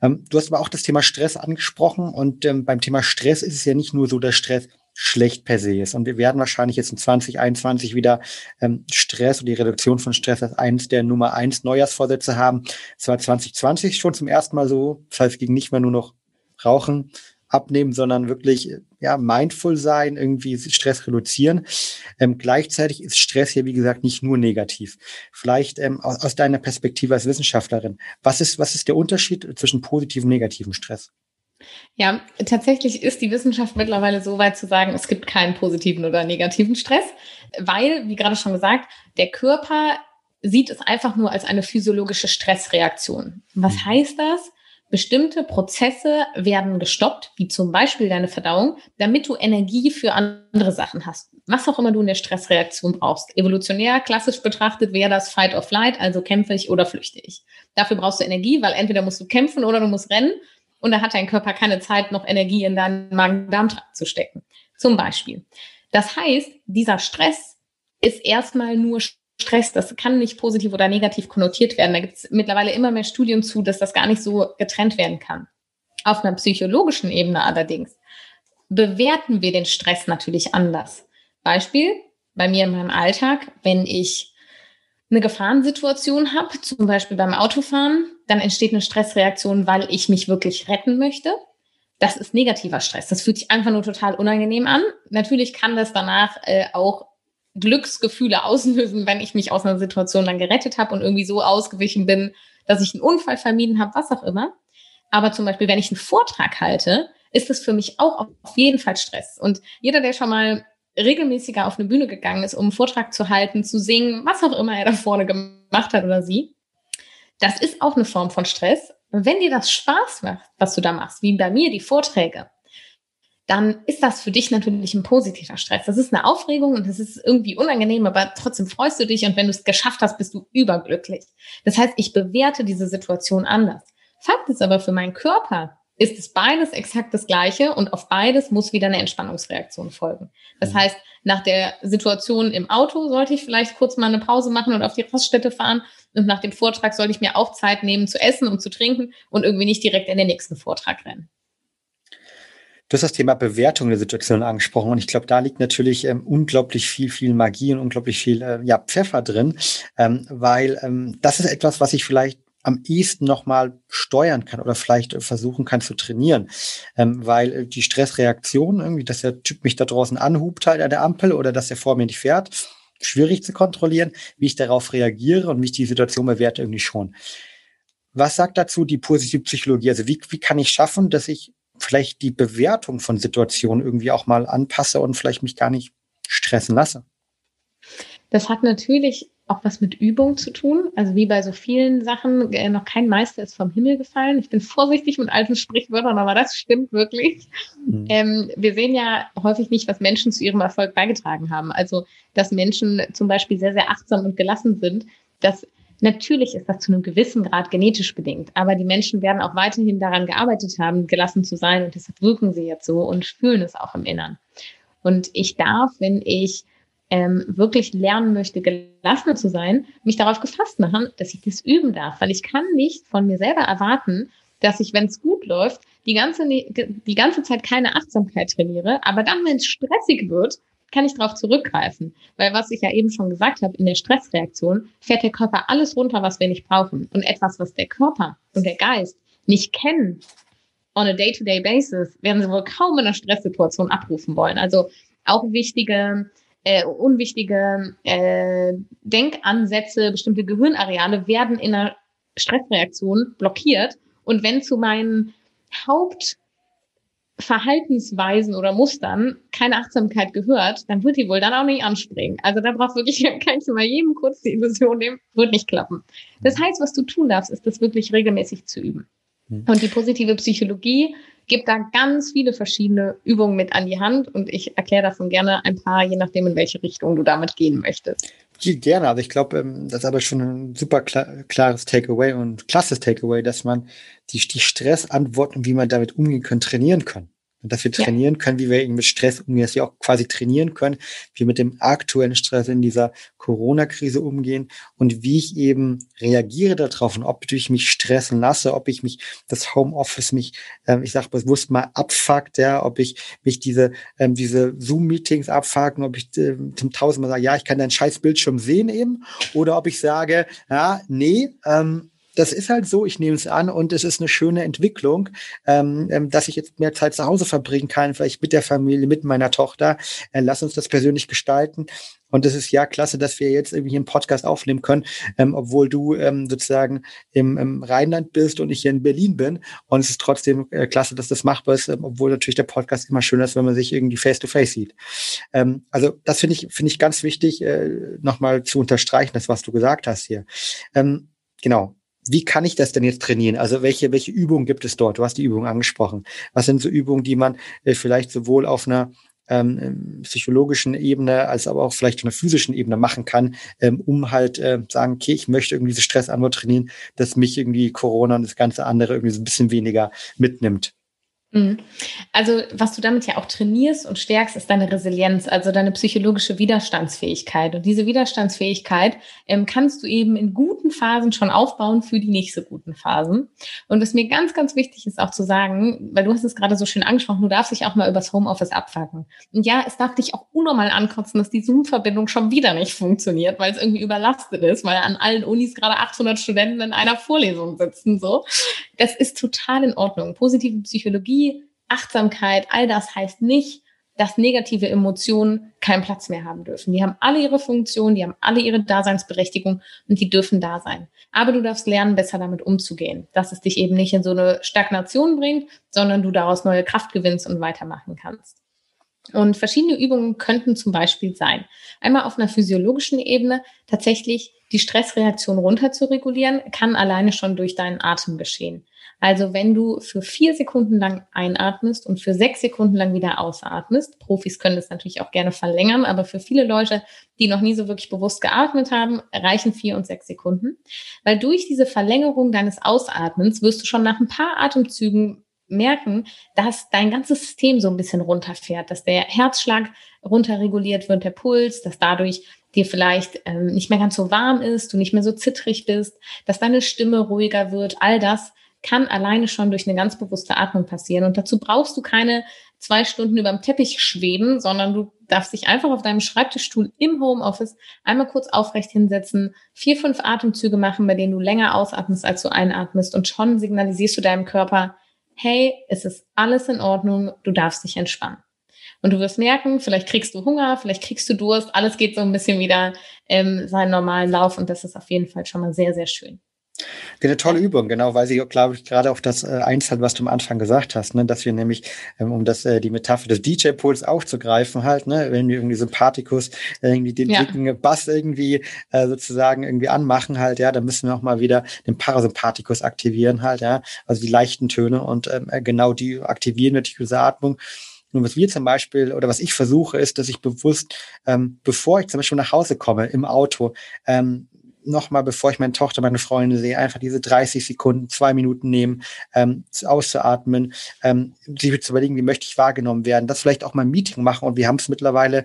Ähm, du hast aber auch das Thema Stress angesprochen und ähm, beim Thema Stress ist es ja nicht nur so, dass Stress schlecht per se ist. Und wir werden wahrscheinlich jetzt in 2021 wieder ähm, Stress und die Reduktion von Stress als eines der Nummer eins Neujahrsvorsätze haben. Es war 2020 schon zum ersten Mal so. Das heißt, es ging nicht mehr nur noch Rauchen, abnehmen, sondern wirklich ja, mindful sein, irgendwie Stress reduzieren. Ähm, gleichzeitig ist Stress hier, wie gesagt, nicht nur negativ. Vielleicht ähm, aus, aus deiner Perspektive als Wissenschaftlerin, was ist, was ist der Unterschied zwischen positivem und negativem Stress? Ja, tatsächlich ist die Wissenschaft mittlerweile so weit zu sagen, es gibt keinen positiven oder negativen Stress, weil, wie gerade schon gesagt, der Körper sieht es einfach nur als eine physiologische Stressreaktion. Was mhm. heißt das? Bestimmte Prozesse werden gestoppt, wie zum Beispiel deine Verdauung, damit du Energie für andere Sachen hast. Was auch immer du in der Stressreaktion brauchst. Evolutionär, klassisch betrachtet, wäre das Fight or Flight, also kämpfe ich oder flüchte ich. Dafür brauchst du Energie, weil entweder musst du kämpfen oder du musst rennen. Und da hat dein Körper keine Zeit, noch Energie in deinen Magen-Darm-Trakt zu stecken. Zum Beispiel. Das heißt, dieser Stress ist erstmal nur Stress, das kann nicht positiv oder negativ konnotiert werden. Da gibt es mittlerweile immer mehr Studien zu, dass das gar nicht so getrennt werden kann. Auf einer psychologischen Ebene allerdings bewerten wir den Stress natürlich anders. Beispiel, bei mir in meinem Alltag, wenn ich eine Gefahrensituation habe, zum Beispiel beim Autofahren, dann entsteht eine Stressreaktion, weil ich mich wirklich retten möchte. Das ist negativer Stress. Das fühlt sich einfach nur total unangenehm an. Natürlich kann das danach äh, auch Glücksgefühle auslösen, wenn ich mich aus einer Situation dann gerettet habe und irgendwie so ausgewichen bin, dass ich einen Unfall vermieden habe, was auch immer. Aber zum Beispiel, wenn ich einen Vortrag halte, ist es für mich auch auf jeden Fall Stress. Und jeder, der schon mal regelmäßiger auf eine Bühne gegangen ist, um einen Vortrag zu halten, zu singen, was auch immer er da vorne gemacht hat oder sie, das ist auch eine Form von Stress. Wenn dir das Spaß macht, was du da machst, wie bei mir die Vorträge, dann ist das für dich natürlich ein positiver Stress. Das ist eine Aufregung und das ist irgendwie unangenehm, aber trotzdem freust du dich und wenn du es geschafft hast, bist du überglücklich. Das heißt, ich bewerte diese Situation anders. Fakt ist aber für meinen Körper, ist es beides exakt das Gleiche und auf beides muss wieder eine Entspannungsreaktion folgen. Das mhm. heißt, nach der Situation im Auto sollte ich vielleicht kurz mal eine Pause machen und auf die Raststätte fahren und nach dem Vortrag sollte ich mir auch Zeit nehmen zu essen und zu trinken und irgendwie nicht direkt in den nächsten Vortrag rennen. Du hast das Thema Bewertung der Situation angesprochen und ich glaube, da liegt natürlich ähm, unglaublich viel, viel Magie und unglaublich viel äh, ja, Pfeffer drin, ähm, weil ähm, das ist etwas, was ich vielleicht am ehesten nochmal steuern kann oder vielleicht versuchen kann zu trainieren. Ähm, weil äh, die Stressreaktion, irgendwie, dass der Typ mich da draußen anhubt halt an der Ampel oder dass er vor mir nicht fährt, schwierig zu kontrollieren. Wie ich darauf reagiere und wie ich die Situation bewerte, irgendwie schon. Was sagt dazu die positive Psychologie? Also wie, wie kann ich schaffen, dass ich vielleicht die Bewertung von Situationen irgendwie auch mal anpasse und vielleicht mich gar nicht stressen lasse. Das hat natürlich auch was mit Übung zu tun. Also wie bei so vielen Sachen, äh, noch kein Meister ist vom Himmel gefallen. Ich bin vorsichtig mit alten Sprichwörtern, aber das stimmt wirklich. Mhm. Ähm, wir sehen ja häufig nicht, was Menschen zu ihrem Erfolg beigetragen haben. Also, dass Menschen zum Beispiel sehr, sehr achtsam und gelassen sind. Das Natürlich ist das zu einem gewissen Grad genetisch bedingt, aber die Menschen werden auch weiterhin daran gearbeitet haben, gelassen zu sein und deshalb wirken sie jetzt so und fühlen es auch im Innern. Und ich darf, wenn ich ähm, wirklich lernen möchte, gelassen zu sein, mich darauf gefasst machen, dass ich das üben darf, weil ich kann nicht von mir selber erwarten, dass ich, wenn es gut läuft, die ganze, die ganze Zeit keine Achtsamkeit trainiere, aber dann, wenn es stressig wird, kann ich darauf zurückgreifen. Weil was ich ja eben schon gesagt habe, in der Stressreaktion fährt der Körper alles runter, was wir nicht brauchen. Und etwas, was der Körper und der Geist nicht kennen, on a day-to-day -day basis, werden sie wohl kaum in einer Stresssituation abrufen wollen. Also auch wichtige, äh, unwichtige äh, Denkansätze, bestimmte Gehirnareale werden in einer Stressreaktion blockiert. Und wenn zu meinen Haupt Verhaltensweisen oder Mustern keine Achtsamkeit gehört, dann wird die wohl dann auch nicht anspringen. Also da braucht wirklich, kann ich mal jedem kurz die Illusion nehmen, wird nicht klappen. Das heißt, was du tun darfst, ist das wirklich regelmäßig zu üben. Hm. Und die positive Psychologie gibt da ganz viele verschiedene Übungen mit an die Hand und ich erkläre davon gerne ein paar, je nachdem, in welche Richtung du damit gehen möchtest. Gerne, also ich glaube, ähm, das ist aber schon ein super klar, klares Takeaway und klasses Takeaway, dass man die Stressantworten, wie man damit umgehen kann, trainieren kann. Und dass wir trainieren ja. können, wie wir eben mit Stress umgehen, dass wir auch quasi trainieren können, wie wir mit dem aktuellen Stress in dieser Corona-Krise umgehen und wie ich eben reagiere darauf und ob ich mich stressen lasse, ob ich mich das Homeoffice mich, ähm, ich sage bewusst mal abfuckt, ja, ob ich mich diese ähm, diese Zoom-Meetings abfucken, ob ich äh, zum tausendmal sage, ja, ich kann deinen scheiß Bildschirm sehen eben, oder ob ich sage, ja, nee, ähm, das ist halt so, ich nehme es an und es ist eine schöne Entwicklung, ähm, ähm, dass ich jetzt mehr Zeit zu Hause verbringen kann, vielleicht mit der Familie, mit meiner Tochter. Äh, lass uns das persönlich gestalten. Und es ist ja klasse, dass wir jetzt irgendwie einen Podcast aufnehmen können, ähm, obwohl du ähm, sozusagen im, im Rheinland bist und ich hier in Berlin bin. Und es ist trotzdem äh, klasse, dass das machbar ist, ähm, obwohl natürlich der Podcast immer schöner ist, wenn man sich irgendwie face-to-face -face sieht. Ähm, also das finde ich, finde ich ganz wichtig, äh, nochmal zu unterstreichen, das, was du gesagt hast hier. Ähm, genau wie kann ich das denn jetzt trainieren? Also welche, welche Übungen gibt es dort? Du hast die Übungen angesprochen. Was sind so Übungen, die man äh, vielleicht sowohl auf einer ähm, psychologischen Ebene als aber auch vielleicht auf einer physischen Ebene machen kann, ähm, um halt äh, sagen, okay, ich möchte irgendwie diese Stressantwort trainieren, dass mich irgendwie Corona und das ganze andere irgendwie so ein bisschen weniger mitnimmt. Mhm. Also, was du damit ja auch trainierst und stärkst, ist deine Resilienz, also deine psychologische Widerstandsfähigkeit. Und diese Widerstandsfähigkeit ähm, kannst du eben in guten Phasen schon aufbauen für die nicht so guten Phasen. Und was mir ganz, ganz wichtig ist auch zu sagen, weil du hast es gerade so schön angesprochen, du darfst dich auch mal übers Homeoffice abfacken. Und ja, es darf dich auch unnormal ankotzen, dass die Zoom-Verbindung schon wieder nicht funktioniert, weil es irgendwie überlastet ist, weil an allen Unis gerade 800 Studenten in einer Vorlesung sitzen, so. Das ist total in Ordnung. Positive Psychologie Achtsamkeit, all das heißt nicht, dass negative Emotionen keinen Platz mehr haben dürfen. Die haben alle ihre Funktion, die haben alle ihre Daseinsberechtigung und die dürfen da sein. Aber du darfst lernen, besser damit umzugehen, dass es dich eben nicht in so eine Stagnation bringt, sondern du daraus neue Kraft gewinnst und weitermachen kannst. Und verschiedene Übungen könnten zum Beispiel sein, einmal auf einer physiologischen Ebene tatsächlich die Stressreaktion runter zu regulieren, kann alleine schon durch deinen Atem geschehen. Also wenn du für vier Sekunden lang einatmest und für sechs Sekunden lang wieder ausatmest, Profis können das natürlich auch gerne verlängern, aber für viele Leute, die noch nie so wirklich bewusst geatmet haben, reichen vier und sechs Sekunden. Weil durch diese Verlängerung deines Ausatmens wirst du schon nach ein paar Atemzügen merken, dass dein ganzes System so ein bisschen runterfährt, dass der Herzschlag runterreguliert wird, der Puls, dass dadurch dir vielleicht ähm, nicht mehr ganz so warm ist, du nicht mehr so zittrig bist, dass deine Stimme ruhiger wird, all das kann alleine schon durch eine ganz bewusste Atmung passieren. Und dazu brauchst du keine zwei Stunden über dem Teppich schweben, sondern du darfst dich einfach auf deinem Schreibtischstuhl im Homeoffice einmal kurz aufrecht hinsetzen, vier, fünf Atemzüge machen, bei denen du länger ausatmest, als du einatmest und schon signalisierst du deinem Körper, hey, es ist alles in Ordnung, du darfst dich entspannen. Und du wirst merken, vielleicht kriegst du Hunger, vielleicht kriegst du Durst, alles geht so ein bisschen wieder ähm, seinen normalen Lauf und das ist auf jeden Fall schon mal sehr, sehr schön. Eine tolle Übung, genau, weil sie, glaube ich, gerade auf das äh, einzahlt, was du am Anfang gesagt hast, ne, dass wir nämlich, ähm, um das, äh, die Metapher des DJ-Pools aufzugreifen, halt, ne, wenn wir irgendwie Sympathikus irgendwie den ja. dicken Bass irgendwie äh, sozusagen irgendwie anmachen, halt, ja, dann müssen wir auch mal wieder den Parasympathikus aktivieren, halt, ja, also die leichten Töne und ähm, äh, genau die aktivieren natürlich diese Atmung. Und was wir zum Beispiel oder was ich versuche, ist, dass ich bewusst, ähm, bevor ich zum Beispiel nach Hause komme im Auto, ähm, nochmal, bevor ich meine Tochter, meine Freunde sehe, einfach diese 30 Sekunden, zwei Minuten nehmen, ähm, auszuatmen, ähm, sich zu überlegen, wie möchte ich wahrgenommen werden, das vielleicht auch mal ein Meeting machen. Und wir haben es mittlerweile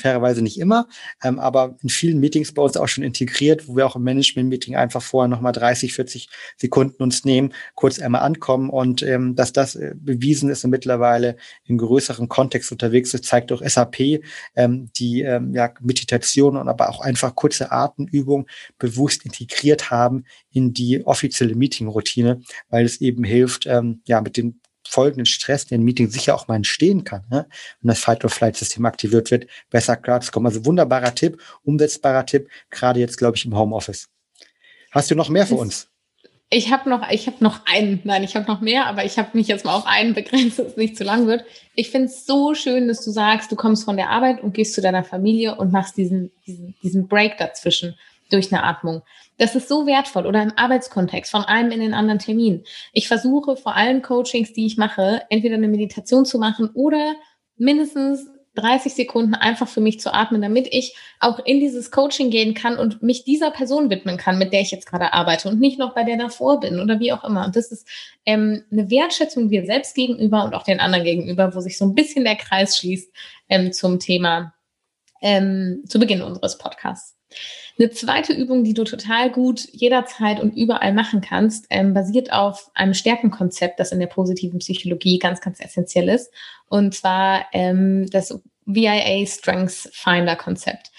fairerweise nicht immer, ähm, aber in vielen Meetings bei uns auch schon integriert, wo wir auch im Management-Meeting einfach vorher nochmal 30, 40 Sekunden uns nehmen, kurz einmal ankommen und ähm, dass das äh, bewiesen ist und mittlerweile in größeren Kontext unterwegs ist, zeigt auch SAP, ähm, die ähm, ja, Meditation und aber auch einfach kurze Atemübungen bewusst integriert haben in die offizielle Meeting-Routine, weil es eben hilft, ähm, ja, mit den folgenden Stress, der im Meeting sicher auch mal entstehen kann, ne? wenn das Fight-or-Flight-System aktiviert wird, besser klarzukommen. Also wunderbarer Tipp, umsetzbarer Tipp, gerade jetzt, glaube ich, im Homeoffice. Hast du noch mehr für uns? Ich habe noch, ich habe noch einen, nein, ich habe noch mehr, aber ich habe mich jetzt mal auf einen begrenzt, dass es nicht zu lang wird. Ich finde es so schön, dass du sagst, du kommst von der Arbeit und gehst zu deiner Familie und machst diesen, diesen, diesen Break dazwischen durch eine Atmung. Das ist so wertvoll oder im Arbeitskontext von einem in den anderen Termin. Ich versuche vor allen Coachings, die ich mache, entweder eine Meditation zu machen oder mindestens 30 Sekunden einfach für mich zu atmen, damit ich auch in dieses Coaching gehen kann und mich dieser Person widmen kann, mit der ich jetzt gerade arbeite und nicht noch bei der davor bin oder wie auch immer. Und das ist ähm, eine Wertschätzung dir selbst gegenüber und auch den anderen gegenüber, wo sich so ein bisschen der Kreis schließt ähm, zum Thema ähm, zu Beginn unseres Podcasts. Eine zweite Übung, die du total gut jederzeit und überall machen kannst, ähm, basiert auf einem Stärkenkonzept, das in der positiven Psychologie ganz, ganz essentiell ist. Und zwar ähm, das VIA Strengths Finder Konzept.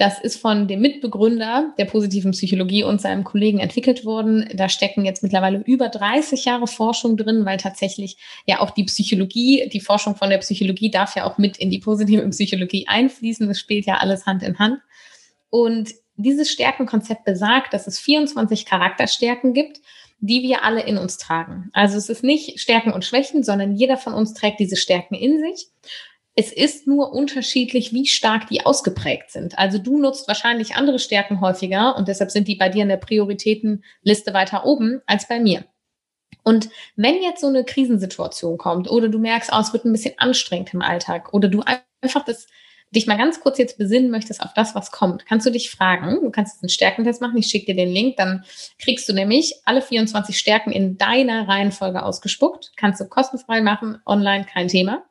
Das ist von dem Mitbegründer der positiven Psychologie und seinem Kollegen entwickelt worden. Da stecken jetzt mittlerweile über 30 Jahre Forschung drin, weil tatsächlich ja auch die Psychologie, die Forschung von der Psychologie darf ja auch mit in die positive Psychologie einfließen. Das spielt ja alles Hand in Hand. Und dieses Stärkenkonzept besagt, dass es 24 Charakterstärken gibt, die wir alle in uns tragen. Also es ist nicht Stärken und Schwächen, sondern jeder von uns trägt diese Stärken in sich. Es ist nur unterschiedlich, wie stark die ausgeprägt sind. Also du nutzt wahrscheinlich andere Stärken häufiger und deshalb sind die bei dir in der Prioritätenliste weiter oben als bei mir. Und wenn jetzt so eine Krisensituation kommt oder du merkst, oh, es wird ein bisschen anstrengend im Alltag oder du einfach das dich mal ganz kurz jetzt besinnen möchtest auf das, was kommt, kannst du dich fragen, du kannst jetzt einen Stärkentest machen, ich schicke dir den Link, dann kriegst du nämlich alle 24 Stärken in deiner Reihenfolge ausgespuckt, kannst du kostenfrei machen, online, kein Thema.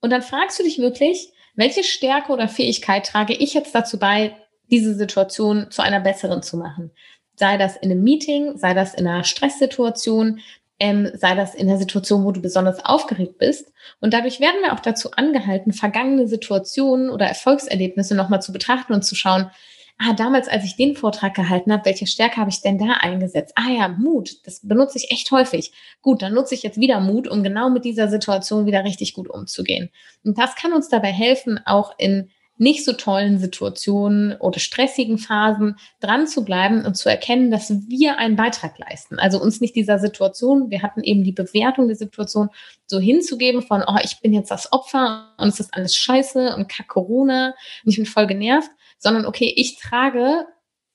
Und dann fragst du dich wirklich, welche Stärke oder Fähigkeit trage ich jetzt dazu bei, diese Situation zu einer besseren zu machen? Sei das in einem Meeting, sei das in einer Stresssituation, ähm, sei das in der Situation, wo du besonders aufgeregt bist. Und dadurch werden wir auch dazu angehalten, vergangene Situationen oder Erfolgserlebnisse nochmal zu betrachten und zu schauen, ah, damals, als ich den Vortrag gehalten habe, welche Stärke habe ich denn da eingesetzt? Ah ja, Mut, das benutze ich echt häufig. Gut, dann nutze ich jetzt wieder Mut, um genau mit dieser Situation wieder richtig gut umzugehen. Und das kann uns dabei helfen, auch in nicht so tollen Situationen oder stressigen Phasen dran zu bleiben und zu erkennen, dass wir einen Beitrag leisten. Also uns nicht dieser Situation, wir hatten eben die Bewertung der Situation, so hinzugeben von, oh, ich bin jetzt das Opfer und es ist alles scheiße und kack Corona und ich bin voll genervt, sondern okay, ich trage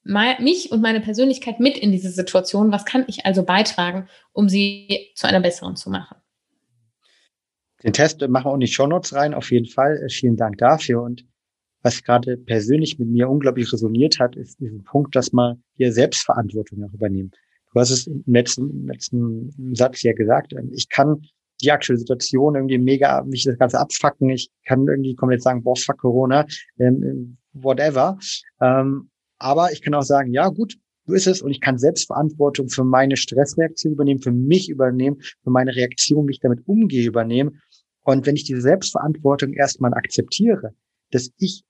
mich und meine Persönlichkeit mit in diese Situation. Was kann ich also beitragen, um sie zu einer besseren zu machen? Den Test machen wir auch in die Shownotes rein, auf jeden Fall. Äh, vielen Dank dafür. Und was gerade persönlich mit mir unglaublich resoniert hat, ist diesen Punkt, dass man hier Selbstverantwortung auch übernehmen. Du hast es im letzten, im letzten Satz ja gesagt. Ähm, ich kann die aktuelle Situation irgendwie mega mich das Ganze abfacken. Ich kann irgendwie komplett sagen, boah, fuck Corona, ähm, whatever. Ähm, aber ich kann auch sagen, ja gut, so ist es und ich kann Selbstverantwortung für meine Stressreaktion übernehmen, für mich übernehmen, für meine Reaktion, wie ich damit umgehe, übernehmen. Und wenn ich diese Selbstverantwortung erstmal akzeptiere, dass ich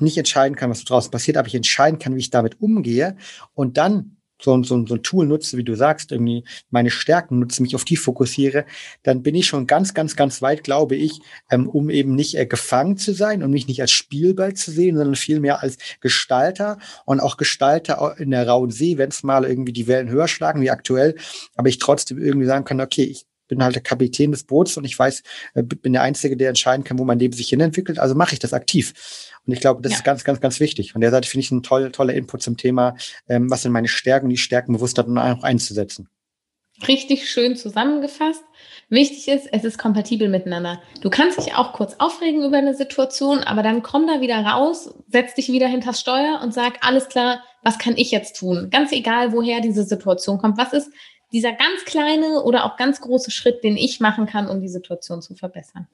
nicht entscheiden kann, was draußen passiert, aber ich entscheiden kann, wie ich damit umgehe und dann so, so, so ein Tool nutze, wie du sagst, irgendwie meine Stärken nutze, mich auf die fokussiere, dann bin ich schon ganz, ganz, ganz weit, glaube ich, ähm, um eben nicht äh, gefangen zu sein und mich nicht als Spielball zu sehen, sondern vielmehr als Gestalter und auch Gestalter in der rauen See, wenn es mal irgendwie die Wellen höher schlagen wie aktuell, aber ich trotzdem irgendwie sagen kann, okay, ich bin halt der Kapitän des Boots und ich weiß, äh, bin der Einzige, der entscheiden kann, wo mein Leben sich hinentwickelt. Also mache ich das aktiv. Und ich glaube, das ja. ist ganz, ganz, ganz wichtig. Von der Seite finde ich ein toll, toller Input zum Thema, ähm, was sind meine Stärken, die Stärken bewusst dann auch einzusetzen. Richtig schön zusammengefasst. Wichtig ist, es ist kompatibel miteinander. Du kannst dich auch kurz aufregen über eine Situation, aber dann komm da wieder raus, setz dich wieder hinters Steuer und sag, alles klar, was kann ich jetzt tun? Ganz egal, woher diese Situation kommt. Was ist dieser ganz kleine oder auch ganz große Schritt, den ich machen kann, um die Situation zu verbessern?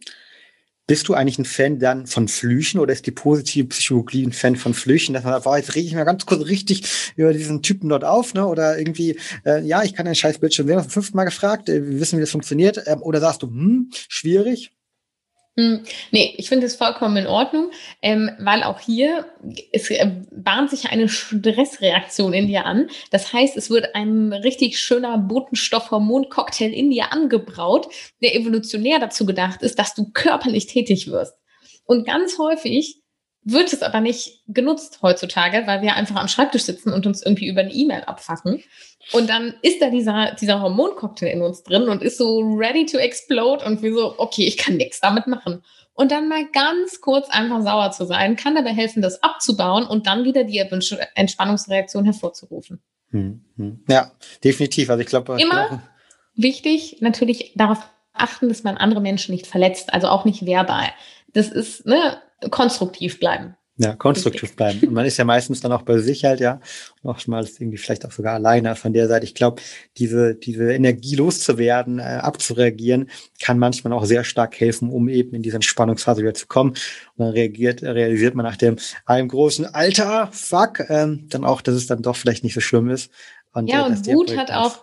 Bist du eigentlich ein Fan dann von Flüchen oder ist die positive Psychologie ein Fan von Flüchen? Dass man sagt, oh, jetzt rege ich mir ganz kurz richtig über diesen Typen dort auf, ne? Oder irgendwie, äh, ja, ich kann den scheiß Bildschirm sehen, das fünften Mal gefragt, äh, wir wissen, wie das funktioniert. Ähm, oder sagst du, hm, schwierig? Hm, nee, ich finde es vollkommen in Ordnung, ähm, weil auch hier es äh, bahnt sich eine Stressreaktion in dir an. Das heißt, es wird ein richtig schöner Botenstoffhormon-Cocktail in dir angebraut, der evolutionär dazu gedacht ist, dass du körperlich tätig wirst. Und ganz häufig wird es aber nicht genutzt heutzutage, weil wir einfach am Schreibtisch sitzen und uns irgendwie über eine E-Mail abfacken. Und dann ist da dieser, dieser Hormoncocktail in uns drin und ist so ready to explode und wir so, okay, ich kann nichts damit machen. Und dann mal ganz kurz einfach sauer zu sein, kann dabei helfen, das abzubauen und dann wieder die Entspannungsreaktion hervorzurufen. Hm, hm. Ja, definitiv. Also ich glaube. Immer glaub, wichtig, natürlich darauf achten, dass man andere Menschen nicht verletzt, also auch nicht verbal. Das ist, ne, konstruktiv bleiben. Ja, konstruktiv bleiben. Und man ist ja meistens dann auch bei sich halt, ja. Und oftmals irgendwie vielleicht auch sogar alleine. Von der Seite, ich glaube, diese, diese Energie loszuwerden, äh, abzureagieren, kann manchmal auch sehr stark helfen, um eben in diese Entspannungsphase wieder zu kommen. Und dann reagiert, realisiert man nach dem einem großen Alter, fuck, ähm, dann auch, dass es dann doch vielleicht nicht so schlimm ist. Und, ja, äh, und Wut hat auch,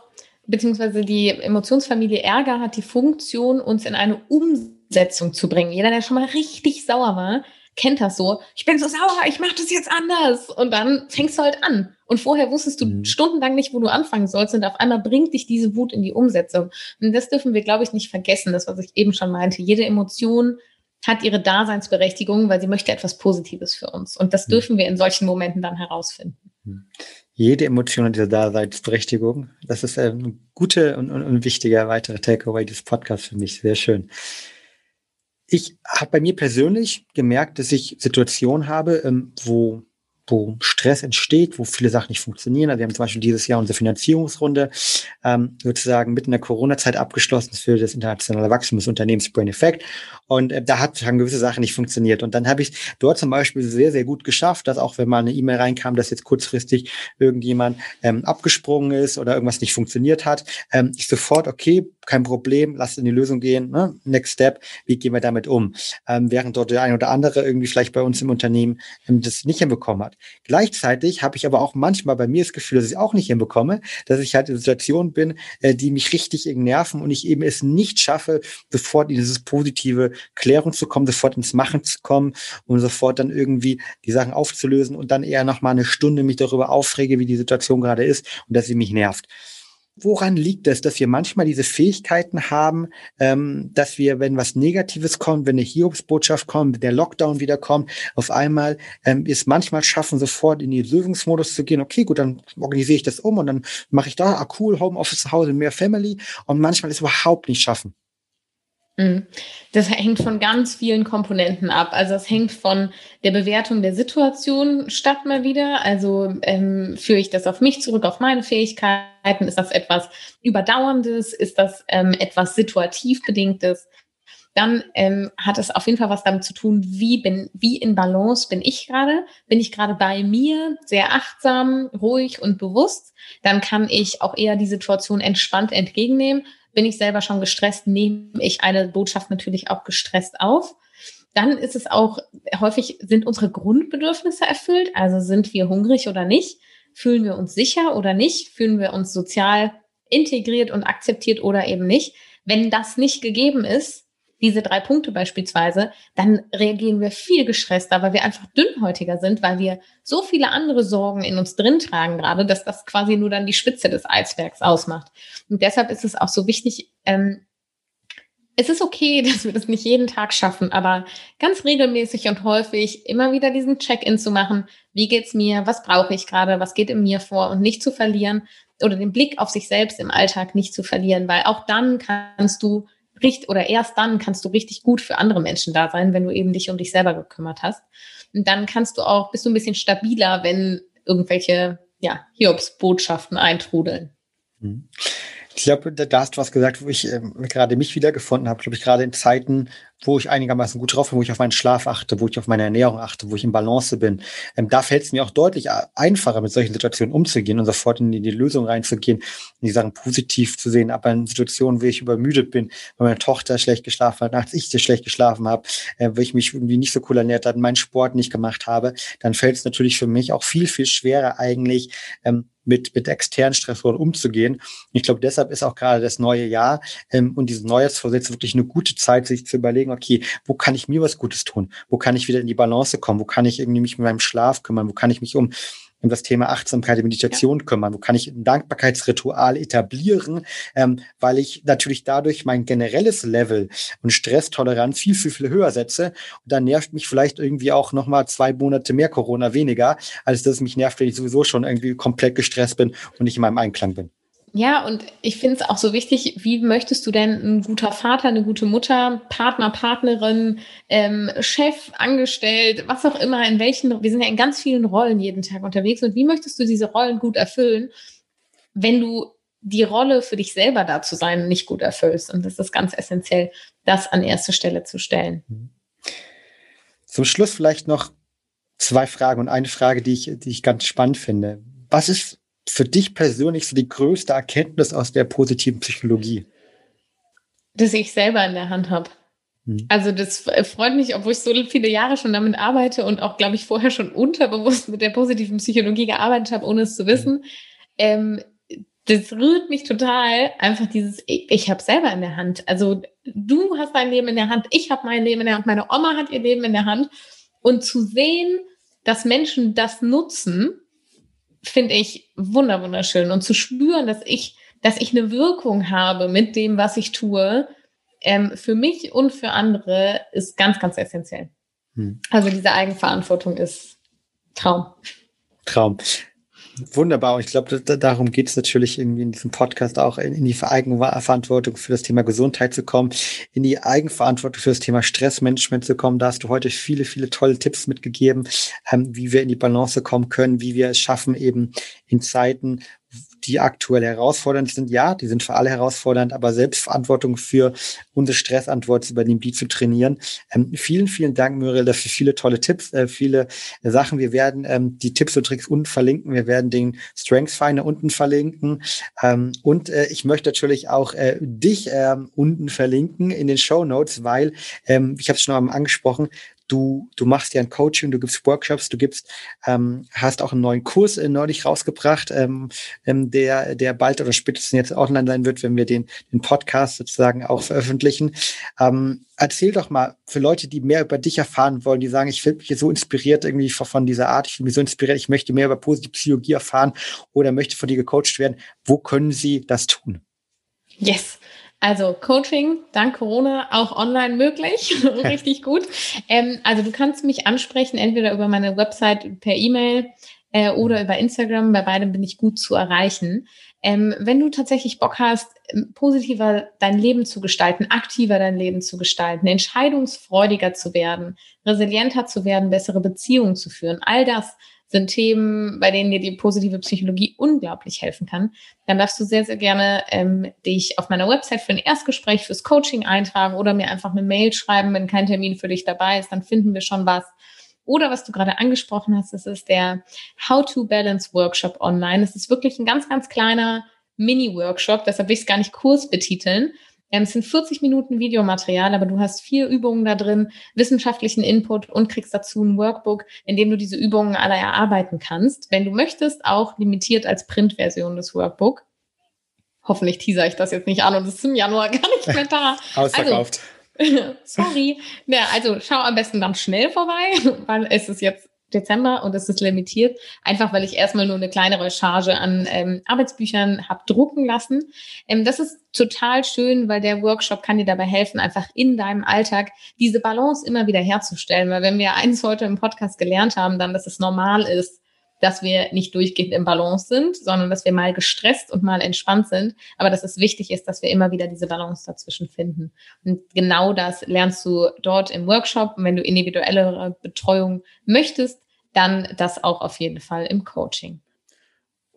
beziehungsweise die Emotionsfamilie Ärger hat die Funktion, uns in eine Umsetzung zu bringen. Jeder, der schon mal richtig sauer war, kennt das so, ich bin so sauer, ich mache das jetzt anders. Und dann fängst du halt an. Und vorher wusstest du mhm. stundenlang nicht, wo du anfangen sollst. Und auf einmal bringt dich diese Wut in die Umsetzung. Und das dürfen wir, glaube ich, nicht vergessen. Das, was ich eben schon meinte. Jede Emotion hat ihre Daseinsberechtigung, weil sie möchte etwas Positives für uns. Und das mhm. dürfen wir in solchen Momenten dann herausfinden. Mhm. Jede Emotion hat ihre Daseinsberechtigung. Das ist ein guter und, und, und wichtiger weiterer Takeaway des Podcasts für mich. Sehr schön. Ich habe bei mir persönlich gemerkt, dass ich Situationen habe, ähm, wo wo Stress entsteht, wo viele Sachen nicht funktionieren. Also wir haben zum Beispiel dieses Jahr unsere Finanzierungsrunde ähm, sozusagen mitten in der Corona-Zeit abgeschlossen für das internationale Wachstum Brain Effect. Und äh, da hat, haben gewisse Sachen nicht funktioniert. Und dann habe ich dort zum Beispiel sehr, sehr gut geschafft, dass auch wenn mal eine E-Mail reinkam, dass jetzt kurzfristig irgendjemand ähm, abgesprungen ist oder irgendwas nicht funktioniert hat, ähm, ich sofort, okay, kein Problem, lasst in die Lösung gehen, ne? next step, wie gehen wir damit um? Ähm, während dort der ein oder andere irgendwie vielleicht bei uns im Unternehmen ähm, das nicht hinbekommen hat. Gleichzeitig habe ich aber auch manchmal bei mir das Gefühl, dass ich es auch nicht hinbekomme, dass ich halt in Situationen bin, äh, die mich richtig nerven und ich eben es nicht schaffe, sofort in dieses positive Klärung zu kommen, sofort ins Machen zu kommen und sofort dann irgendwie die Sachen aufzulösen und dann eher noch mal eine Stunde mich darüber aufrege, wie die Situation gerade ist und dass sie mich nervt woran liegt es, dass wir manchmal diese Fähigkeiten haben, ähm, dass wir, wenn was Negatives kommt, wenn eine Hiobsbotschaft kommt, wenn der Lockdown wieder kommt, auf einmal ähm, es manchmal schaffen, sofort in die Lösungsmodus zu gehen. Okay, gut, dann organisiere ich das um und dann mache ich da, ah cool, Homeoffice zu Hause, mehr Family. Und manchmal ist überhaupt nicht schaffen. Mhm. Das hängt von ganz vielen Komponenten ab. Also es hängt von der Bewertung der Situation statt mal wieder. Also ähm, führe ich das auf mich zurück, auf meine Fähigkeiten? Ist das etwas Überdauerndes? Ist das ähm, etwas situativ bedingtes? Dann ähm, hat es auf jeden Fall was damit zu tun, wie bin, wie in Balance bin ich gerade? Bin ich gerade bei mir, sehr achtsam, ruhig und bewusst? Dann kann ich auch eher die Situation entspannt entgegennehmen bin ich selber schon gestresst, nehme ich eine Botschaft natürlich auch gestresst auf. Dann ist es auch, häufig sind unsere Grundbedürfnisse erfüllt. Also sind wir hungrig oder nicht? Fühlen wir uns sicher oder nicht? Fühlen wir uns sozial integriert und akzeptiert oder eben nicht? Wenn das nicht gegeben ist, diese drei Punkte beispielsweise, dann reagieren wir viel gestresster, weil wir einfach dünnhäutiger sind, weil wir so viele andere Sorgen in uns drin tragen gerade, dass das quasi nur dann die Spitze des Eisbergs ausmacht. Und deshalb ist es auch so wichtig, ähm, es ist okay, dass wir das nicht jeden Tag schaffen, aber ganz regelmäßig und häufig immer wieder diesen Check-in zu machen. Wie geht's mir? Was brauche ich gerade? Was geht in mir vor? Und nicht zu verlieren oder den Blick auf sich selbst im Alltag nicht zu verlieren, weil auch dann kannst du richtig oder erst dann kannst du richtig gut für andere Menschen da sein, wenn du eben dich um dich selber gekümmert hast. Und dann kannst du auch, bist du ein bisschen stabiler, wenn irgendwelche, ja, Hiobs-Botschaften eintrudeln. Mhm. Ich glaube, da hast du was gesagt, wo ich äh, gerade mich wiedergefunden habe. Glaube ich, gerade in Zeiten, wo ich einigermaßen gut drauf bin, wo ich auf meinen Schlaf achte, wo ich auf meine Ernährung achte, wo ich in Balance bin. Ähm, da fällt es mir auch deutlich einfacher, mit solchen Situationen umzugehen und sofort in die, in die Lösung reinzugehen und die Sachen positiv zu sehen. Aber in Situationen, wo ich übermüdet bin, weil meine Tochter schlecht geschlafen hat, nachts ich schlecht geschlafen habe, äh, wo ich mich irgendwie nicht so cool ernährt habe, meinen Sport nicht gemacht habe, dann fällt es natürlich für mich auch viel, viel schwerer eigentlich, ähm, mit, mit externen Stressoren umzugehen. Und ich glaube, deshalb ist auch gerade das neue Jahr ähm, und diese Neujahrsvorsätze wirklich eine gute Zeit, sich zu überlegen, okay, wo kann ich mir was Gutes tun? Wo kann ich wieder in die Balance kommen? Wo kann ich irgendwie mich mit meinem Schlaf kümmern? Wo kann ich mich um um das Thema Achtsamkeit und Meditation ja. kümmern? Wo kann ich ein Dankbarkeitsritual etablieren? Ähm, weil ich natürlich dadurch mein generelles Level und Stresstoleranz viel, viel, viel höher setze. Und dann nervt mich vielleicht irgendwie auch nochmal zwei Monate mehr Corona weniger, als dass es mich nervt, wenn ich sowieso schon irgendwie komplett gestresst bin und nicht in meinem Einklang bin. Ja, und ich finde es auch so wichtig, wie möchtest du denn ein guter Vater, eine gute Mutter, Partner, Partnerin, ähm, Chef, Angestellt, was auch immer, in welchen, wir sind ja in ganz vielen Rollen jeden Tag unterwegs und wie möchtest du diese Rollen gut erfüllen, wenn du die Rolle für dich selber da zu sein nicht gut erfüllst. Und das ist ganz essentiell, das an erste Stelle zu stellen. Zum Schluss vielleicht noch zwei Fragen und eine Frage, die ich, die ich ganz spannend finde. Was ist für dich persönlich so die größte Erkenntnis aus der positiven Psychologie? Dass ich selber in der Hand habe. Hm. Also das freut mich, obwohl ich so viele Jahre schon damit arbeite und auch, glaube ich, vorher schon unterbewusst mit der positiven Psychologie gearbeitet habe, ohne es zu wissen. Ähm, das rührt mich total, einfach dieses, ich, ich habe selber in der Hand. Also du hast dein Leben in der Hand, ich habe mein Leben in der Hand, meine Oma hat ihr Leben in der Hand. Und zu sehen, dass Menschen das nutzen, finde ich wunder wunderschön und zu spüren, dass ich, dass ich eine Wirkung habe mit dem, was ich tue, ähm, für mich und für andere ist ganz, ganz essentiell. Hm. Also diese Eigenverantwortung ist Traum. Traum. Wunderbar. Und ich glaube, da, darum geht es natürlich irgendwie in diesem Podcast auch, in, in die Eigenverantwortung für das Thema Gesundheit zu kommen, in die Eigenverantwortung für das Thema Stressmanagement zu kommen. Da hast du heute viele, viele tolle Tipps mitgegeben, ähm, wie wir in die Balance kommen können, wie wir es schaffen, eben in Zeiten, die aktuell herausfordernd sind. Ja, die sind für alle herausfordernd, aber Selbstverantwortung für unsere Stressantwort zu übernehmen, die zu trainieren. Ähm, vielen, vielen Dank, Muriel, dafür viele tolle Tipps, äh, viele Sachen. Wir werden ähm, die Tipps und Tricks unten verlinken. Wir werden den Strengths Finder unten verlinken. Ähm, und äh, ich möchte natürlich auch äh, dich ähm, unten verlinken in den Show Notes, weil, ähm, ich habe es schon mal angesprochen, du, du machst ja ein Coaching, du gibst Workshops, du gibst, ähm, hast auch einen neuen Kurs äh, neulich rausgebracht, ähm, ähm, der, der bald oder spätestens jetzt online sein wird, wenn wir den, den Podcast sozusagen auch veröffentlichen. Ähm, erzähl doch mal für Leute, die mehr über dich erfahren wollen, die sagen, ich fühle mich so inspiriert irgendwie von dieser Art, ich fühle mich so inspiriert, ich möchte mehr über positive Psychologie erfahren oder möchte von dir gecoacht werden. Wo können sie das tun? Yes. Also Coaching, dank Corona, auch online möglich. Richtig gut. Ähm, also du kannst mich ansprechen, entweder über meine Website per E-Mail äh, oder über Instagram. Bei beidem bin ich gut zu erreichen. Ähm, wenn du tatsächlich Bock hast, ähm, positiver dein Leben zu gestalten, aktiver dein Leben zu gestalten, entscheidungsfreudiger zu werden, resilienter zu werden, bessere Beziehungen zu führen, all das sind Themen, bei denen dir die positive Psychologie unglaublich helfen kann, dann darfst du sehr, sehr gerne ähm, dich auf meiner Website für ein Erstgespräch, fürs Coaching eintragen oder mir einfach eine Mail schreiben, wenn kein Termin für dich dabei ist, dann finden wir schon was. Oder was du gerade angesprochen hast, das ist der How to Balance Workshop online. Es ist wirklich ein ganz, ganz kleiner Mini-Workshop, deshalb will ich es gar nicht Kurs betiteln, es sind 40 Minuten Videomaterial, aber du hast vier Übungen da drin, wissenschaftlichen Input und kriegst dazu ein Workbook, in dem du diese Übungen alle erarbeiten kannst. Wenn du möchtest, auch limitiert als Printversion des Workbook. Hoffentlich teaser ich das jetzt nicht an und es ist im Januar gar nicht mehr da. Ausverkauft. Also, sorry. Ja, also schau am besten dann schnell vorbei, weil es ist jetzt Dezember und es ist limitiert, einfach weil ich erstmal nur eine kleinere Charge an ähm, Arbeitsbüchern habe drucken lassen. Ähm, das ist total schön, weil der Workshop kann dir dabei helfen, einfach in deinem Alltag diese Balance immer wieder herzustellen. Weil wenn wir eins heute im Podcast gelernt haben, dann, dass es normal ist, dass wir nicht durchgehend im Balance sind, sondern dass wir mal gestresst und mal entspannt sind. Aber dass es wichtig ist, dass wir immer wieder diese Balance dazwischen finden. Und genau das lernst du dort im Workshop. Und wenn du individuelle Betreuung möchtest, dann das auch auf jeden Fall im Coaching.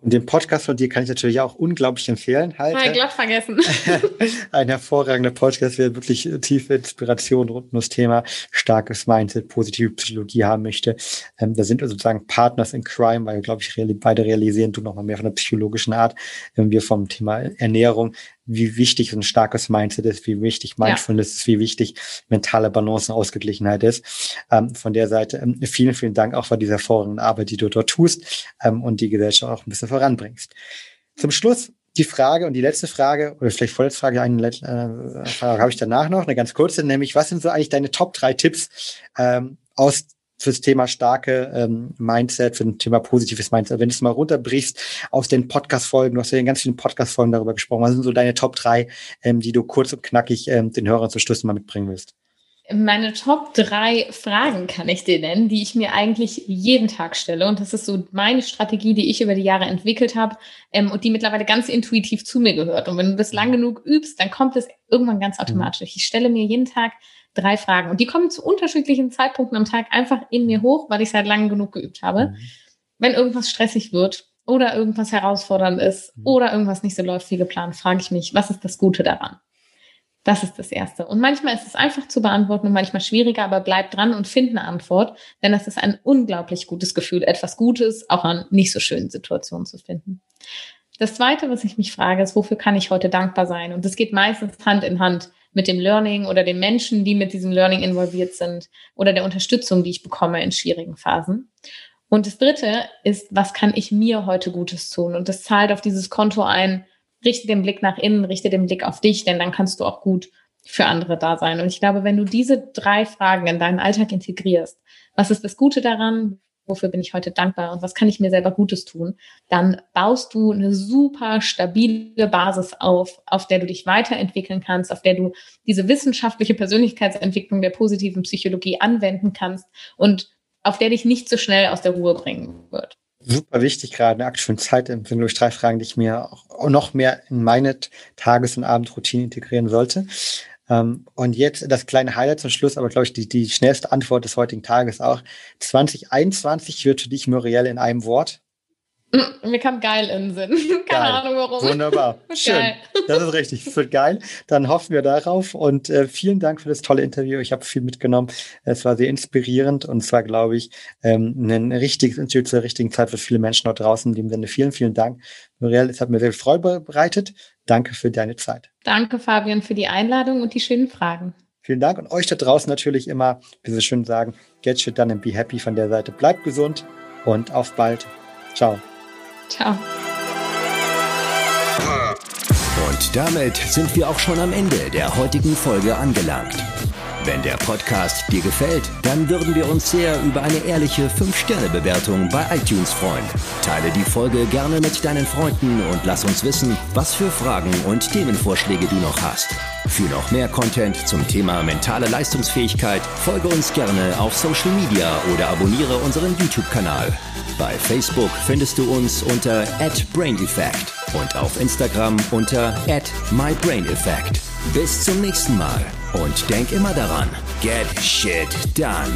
Und den Podcast von dir kann ich natürlich auch unglaublich empfehlen. Halt, Mal glatt vergessen. Ein hervorragender Podcast, wer wirklich tiefe Inspiration rund um das Thema starkes Mindset, positive Psychologie haben möchte. Ähm, da sind wir sozusagen Partners in Crime, weil, glaube ich, beide realisieren, du nochmal mehr von der psychologischen Art, wenn wir vom Thema Ernährung wie wichtig ein starkes Mindset ist, wie wichtig Mindfulness ja. ist, wie wichtig mentale Balance und Ausgeglichenheit ist. Ähm, von der Seite ähm, vielen, vielen Dank auch für diese hervorragende Arbeit, die du dort tust ähm, und die Gesellschaft auch ein bisschen voranbringst. Zum Schluss die Frage und die letzte Frage, oder vielleicht vorletzte Frage, eine äh, Frage habe ich danach noch, eine ganz kurze, nämlich, was sind so eigentlich deine Top drei Tipps ähm, aus fürs Thema starke ähm, Mindset, für ein Thema positives Mindset. Wenn du es mal runterbrichst aus den Podcast-Folgen, du hast ja in ganz vielen Podcast-Folgen darüber gesprochen, was sind so deine Top drei, ähm, die du kurz und knackig ähm, den Hörern zum Schluss mal mitbringen willst? Meine Top drei Fragen kann ich dir nennen, die ich mir eigentlich jeden Tag stelle. Und das ist so meine Strategie, die ich über die Jahre entwickelt habe ähm, und die mittlerweile ganz intuitiv zu mir gehört. Und wenn du das lang genug übst, dann kommt es irgendwann ganz mhm. automatisch. Ich stelle mir jeden Tag drei Fragen. Und die kommen zu unterschiedlichen Zeitpunkten am Tag einfach in mir hoch, weil ich seit langem genug geübt habe. Mhm. Wenn irgendwas stressig wird oder irgendwas herausfordernd ist mhm. oder irgendwas nicht so läuft wie geplant, frage ich mich, was ist das Gute daran? Das ist das Erste. Und manchmal ist es einfach zu beantworten und manchmal schwieriger, aber bleib dran und find eine Antwort, denn das ist ein unglaublich gutes Gefühl, etwas Gutes auch an nicht so schönen Situationen zu finden. Das Zweite, was ich mich frage, ist, wofür kann ich heute dankbar sein? Und das geht meistens Hand in Hand mit dem Learning oder den Menschen, die mit diesem Learning involviert sind oder der Unterstützung, die ich bekomme in schwierigen Phasen. Und das Dritte ist, was kann ich mir heute Gutes tun? Und das zahlt auf dieses Konto ein, richte den Blick nach innen, richte den Blick auf dich, denn dann kannst du auch gut für andere da sein. Und ich glaube, wenn du diese drei Fragen in deinen Alltag integrierst, was ist das Gute daran? Wofür bin ich heute dankbar und was kann ich mir selber Gutes tun, dann baust du eine super stabile Basis auf, auf der du dich weiterentwickeln kannst, auf der du diese wissenschaftliche Persönlichkeitsentwicklung der positiven Psychologie anwenden kannst und auf der dich nicht so schnell aus der Ruhe bringen wird. super wichtig, gerade in der aktuellen Zeit. Das sind, glaube ich, drei Fragen, die ich mir auch noch mehr in meine Tages- und Abendroutine integrieren sollte. Ähm, und jetzt das kleine Highlight zum Schluss, aber glaube ich, die, die schnellste Antwort des heutigen Tages auch. 2021 wird für dich Muriel in einem Wort. Mm, mir kam geil in den Sinn. Keine geil. Ahnung warum. Wunderbar. Schön. Geil. Das ist richtig. Das wird geil. Dann hoffen wir darauf. Und äh, vielen Dank für das tolle Interview. Ich habe viel mitgenommen. Es war sehr inspirierend und zwar, glaube ich, ähm, ein richtiges Interview zur richtigen Zeit für viele Menschen dort draußen. In dem Sinne vielen, vielen Dank. Muriel, es hat mir sehr viel Freude bereitet. Danke für deine Zeit. Danke, Fabian, für die Einladung und die schönen Fragen. Vielen Dank und euch da draußen natürlich immer, wie Sie schön sagen, get shit done and be happy von der Seite. Bleibt gesund und auf bald. Ciao. Ciao. Und damit sind wir auch schon am Ende der heutigen Folge angelangt. Wenn der Podcast dir gefällt, dann würden wir uns sehr über eine ehrliche 5-Sterne-Bewertung bei iTunes freuen. Teile die Folge gerne mit deinen Freunden und lass uns wissen, was für Fragen und Themenvorschläge du noch hast. Für noch mehr Content zum Thema mentale Leistungsfähigkeit folge uns gerne auf Social Media oder abonniere unseren YouTube-Kanal. Bei Facebook findest du uns unter @braindefect und auf Instagram unter @mybraineffect. Bis zum nächsten Mal und denk immer daran, get shit done.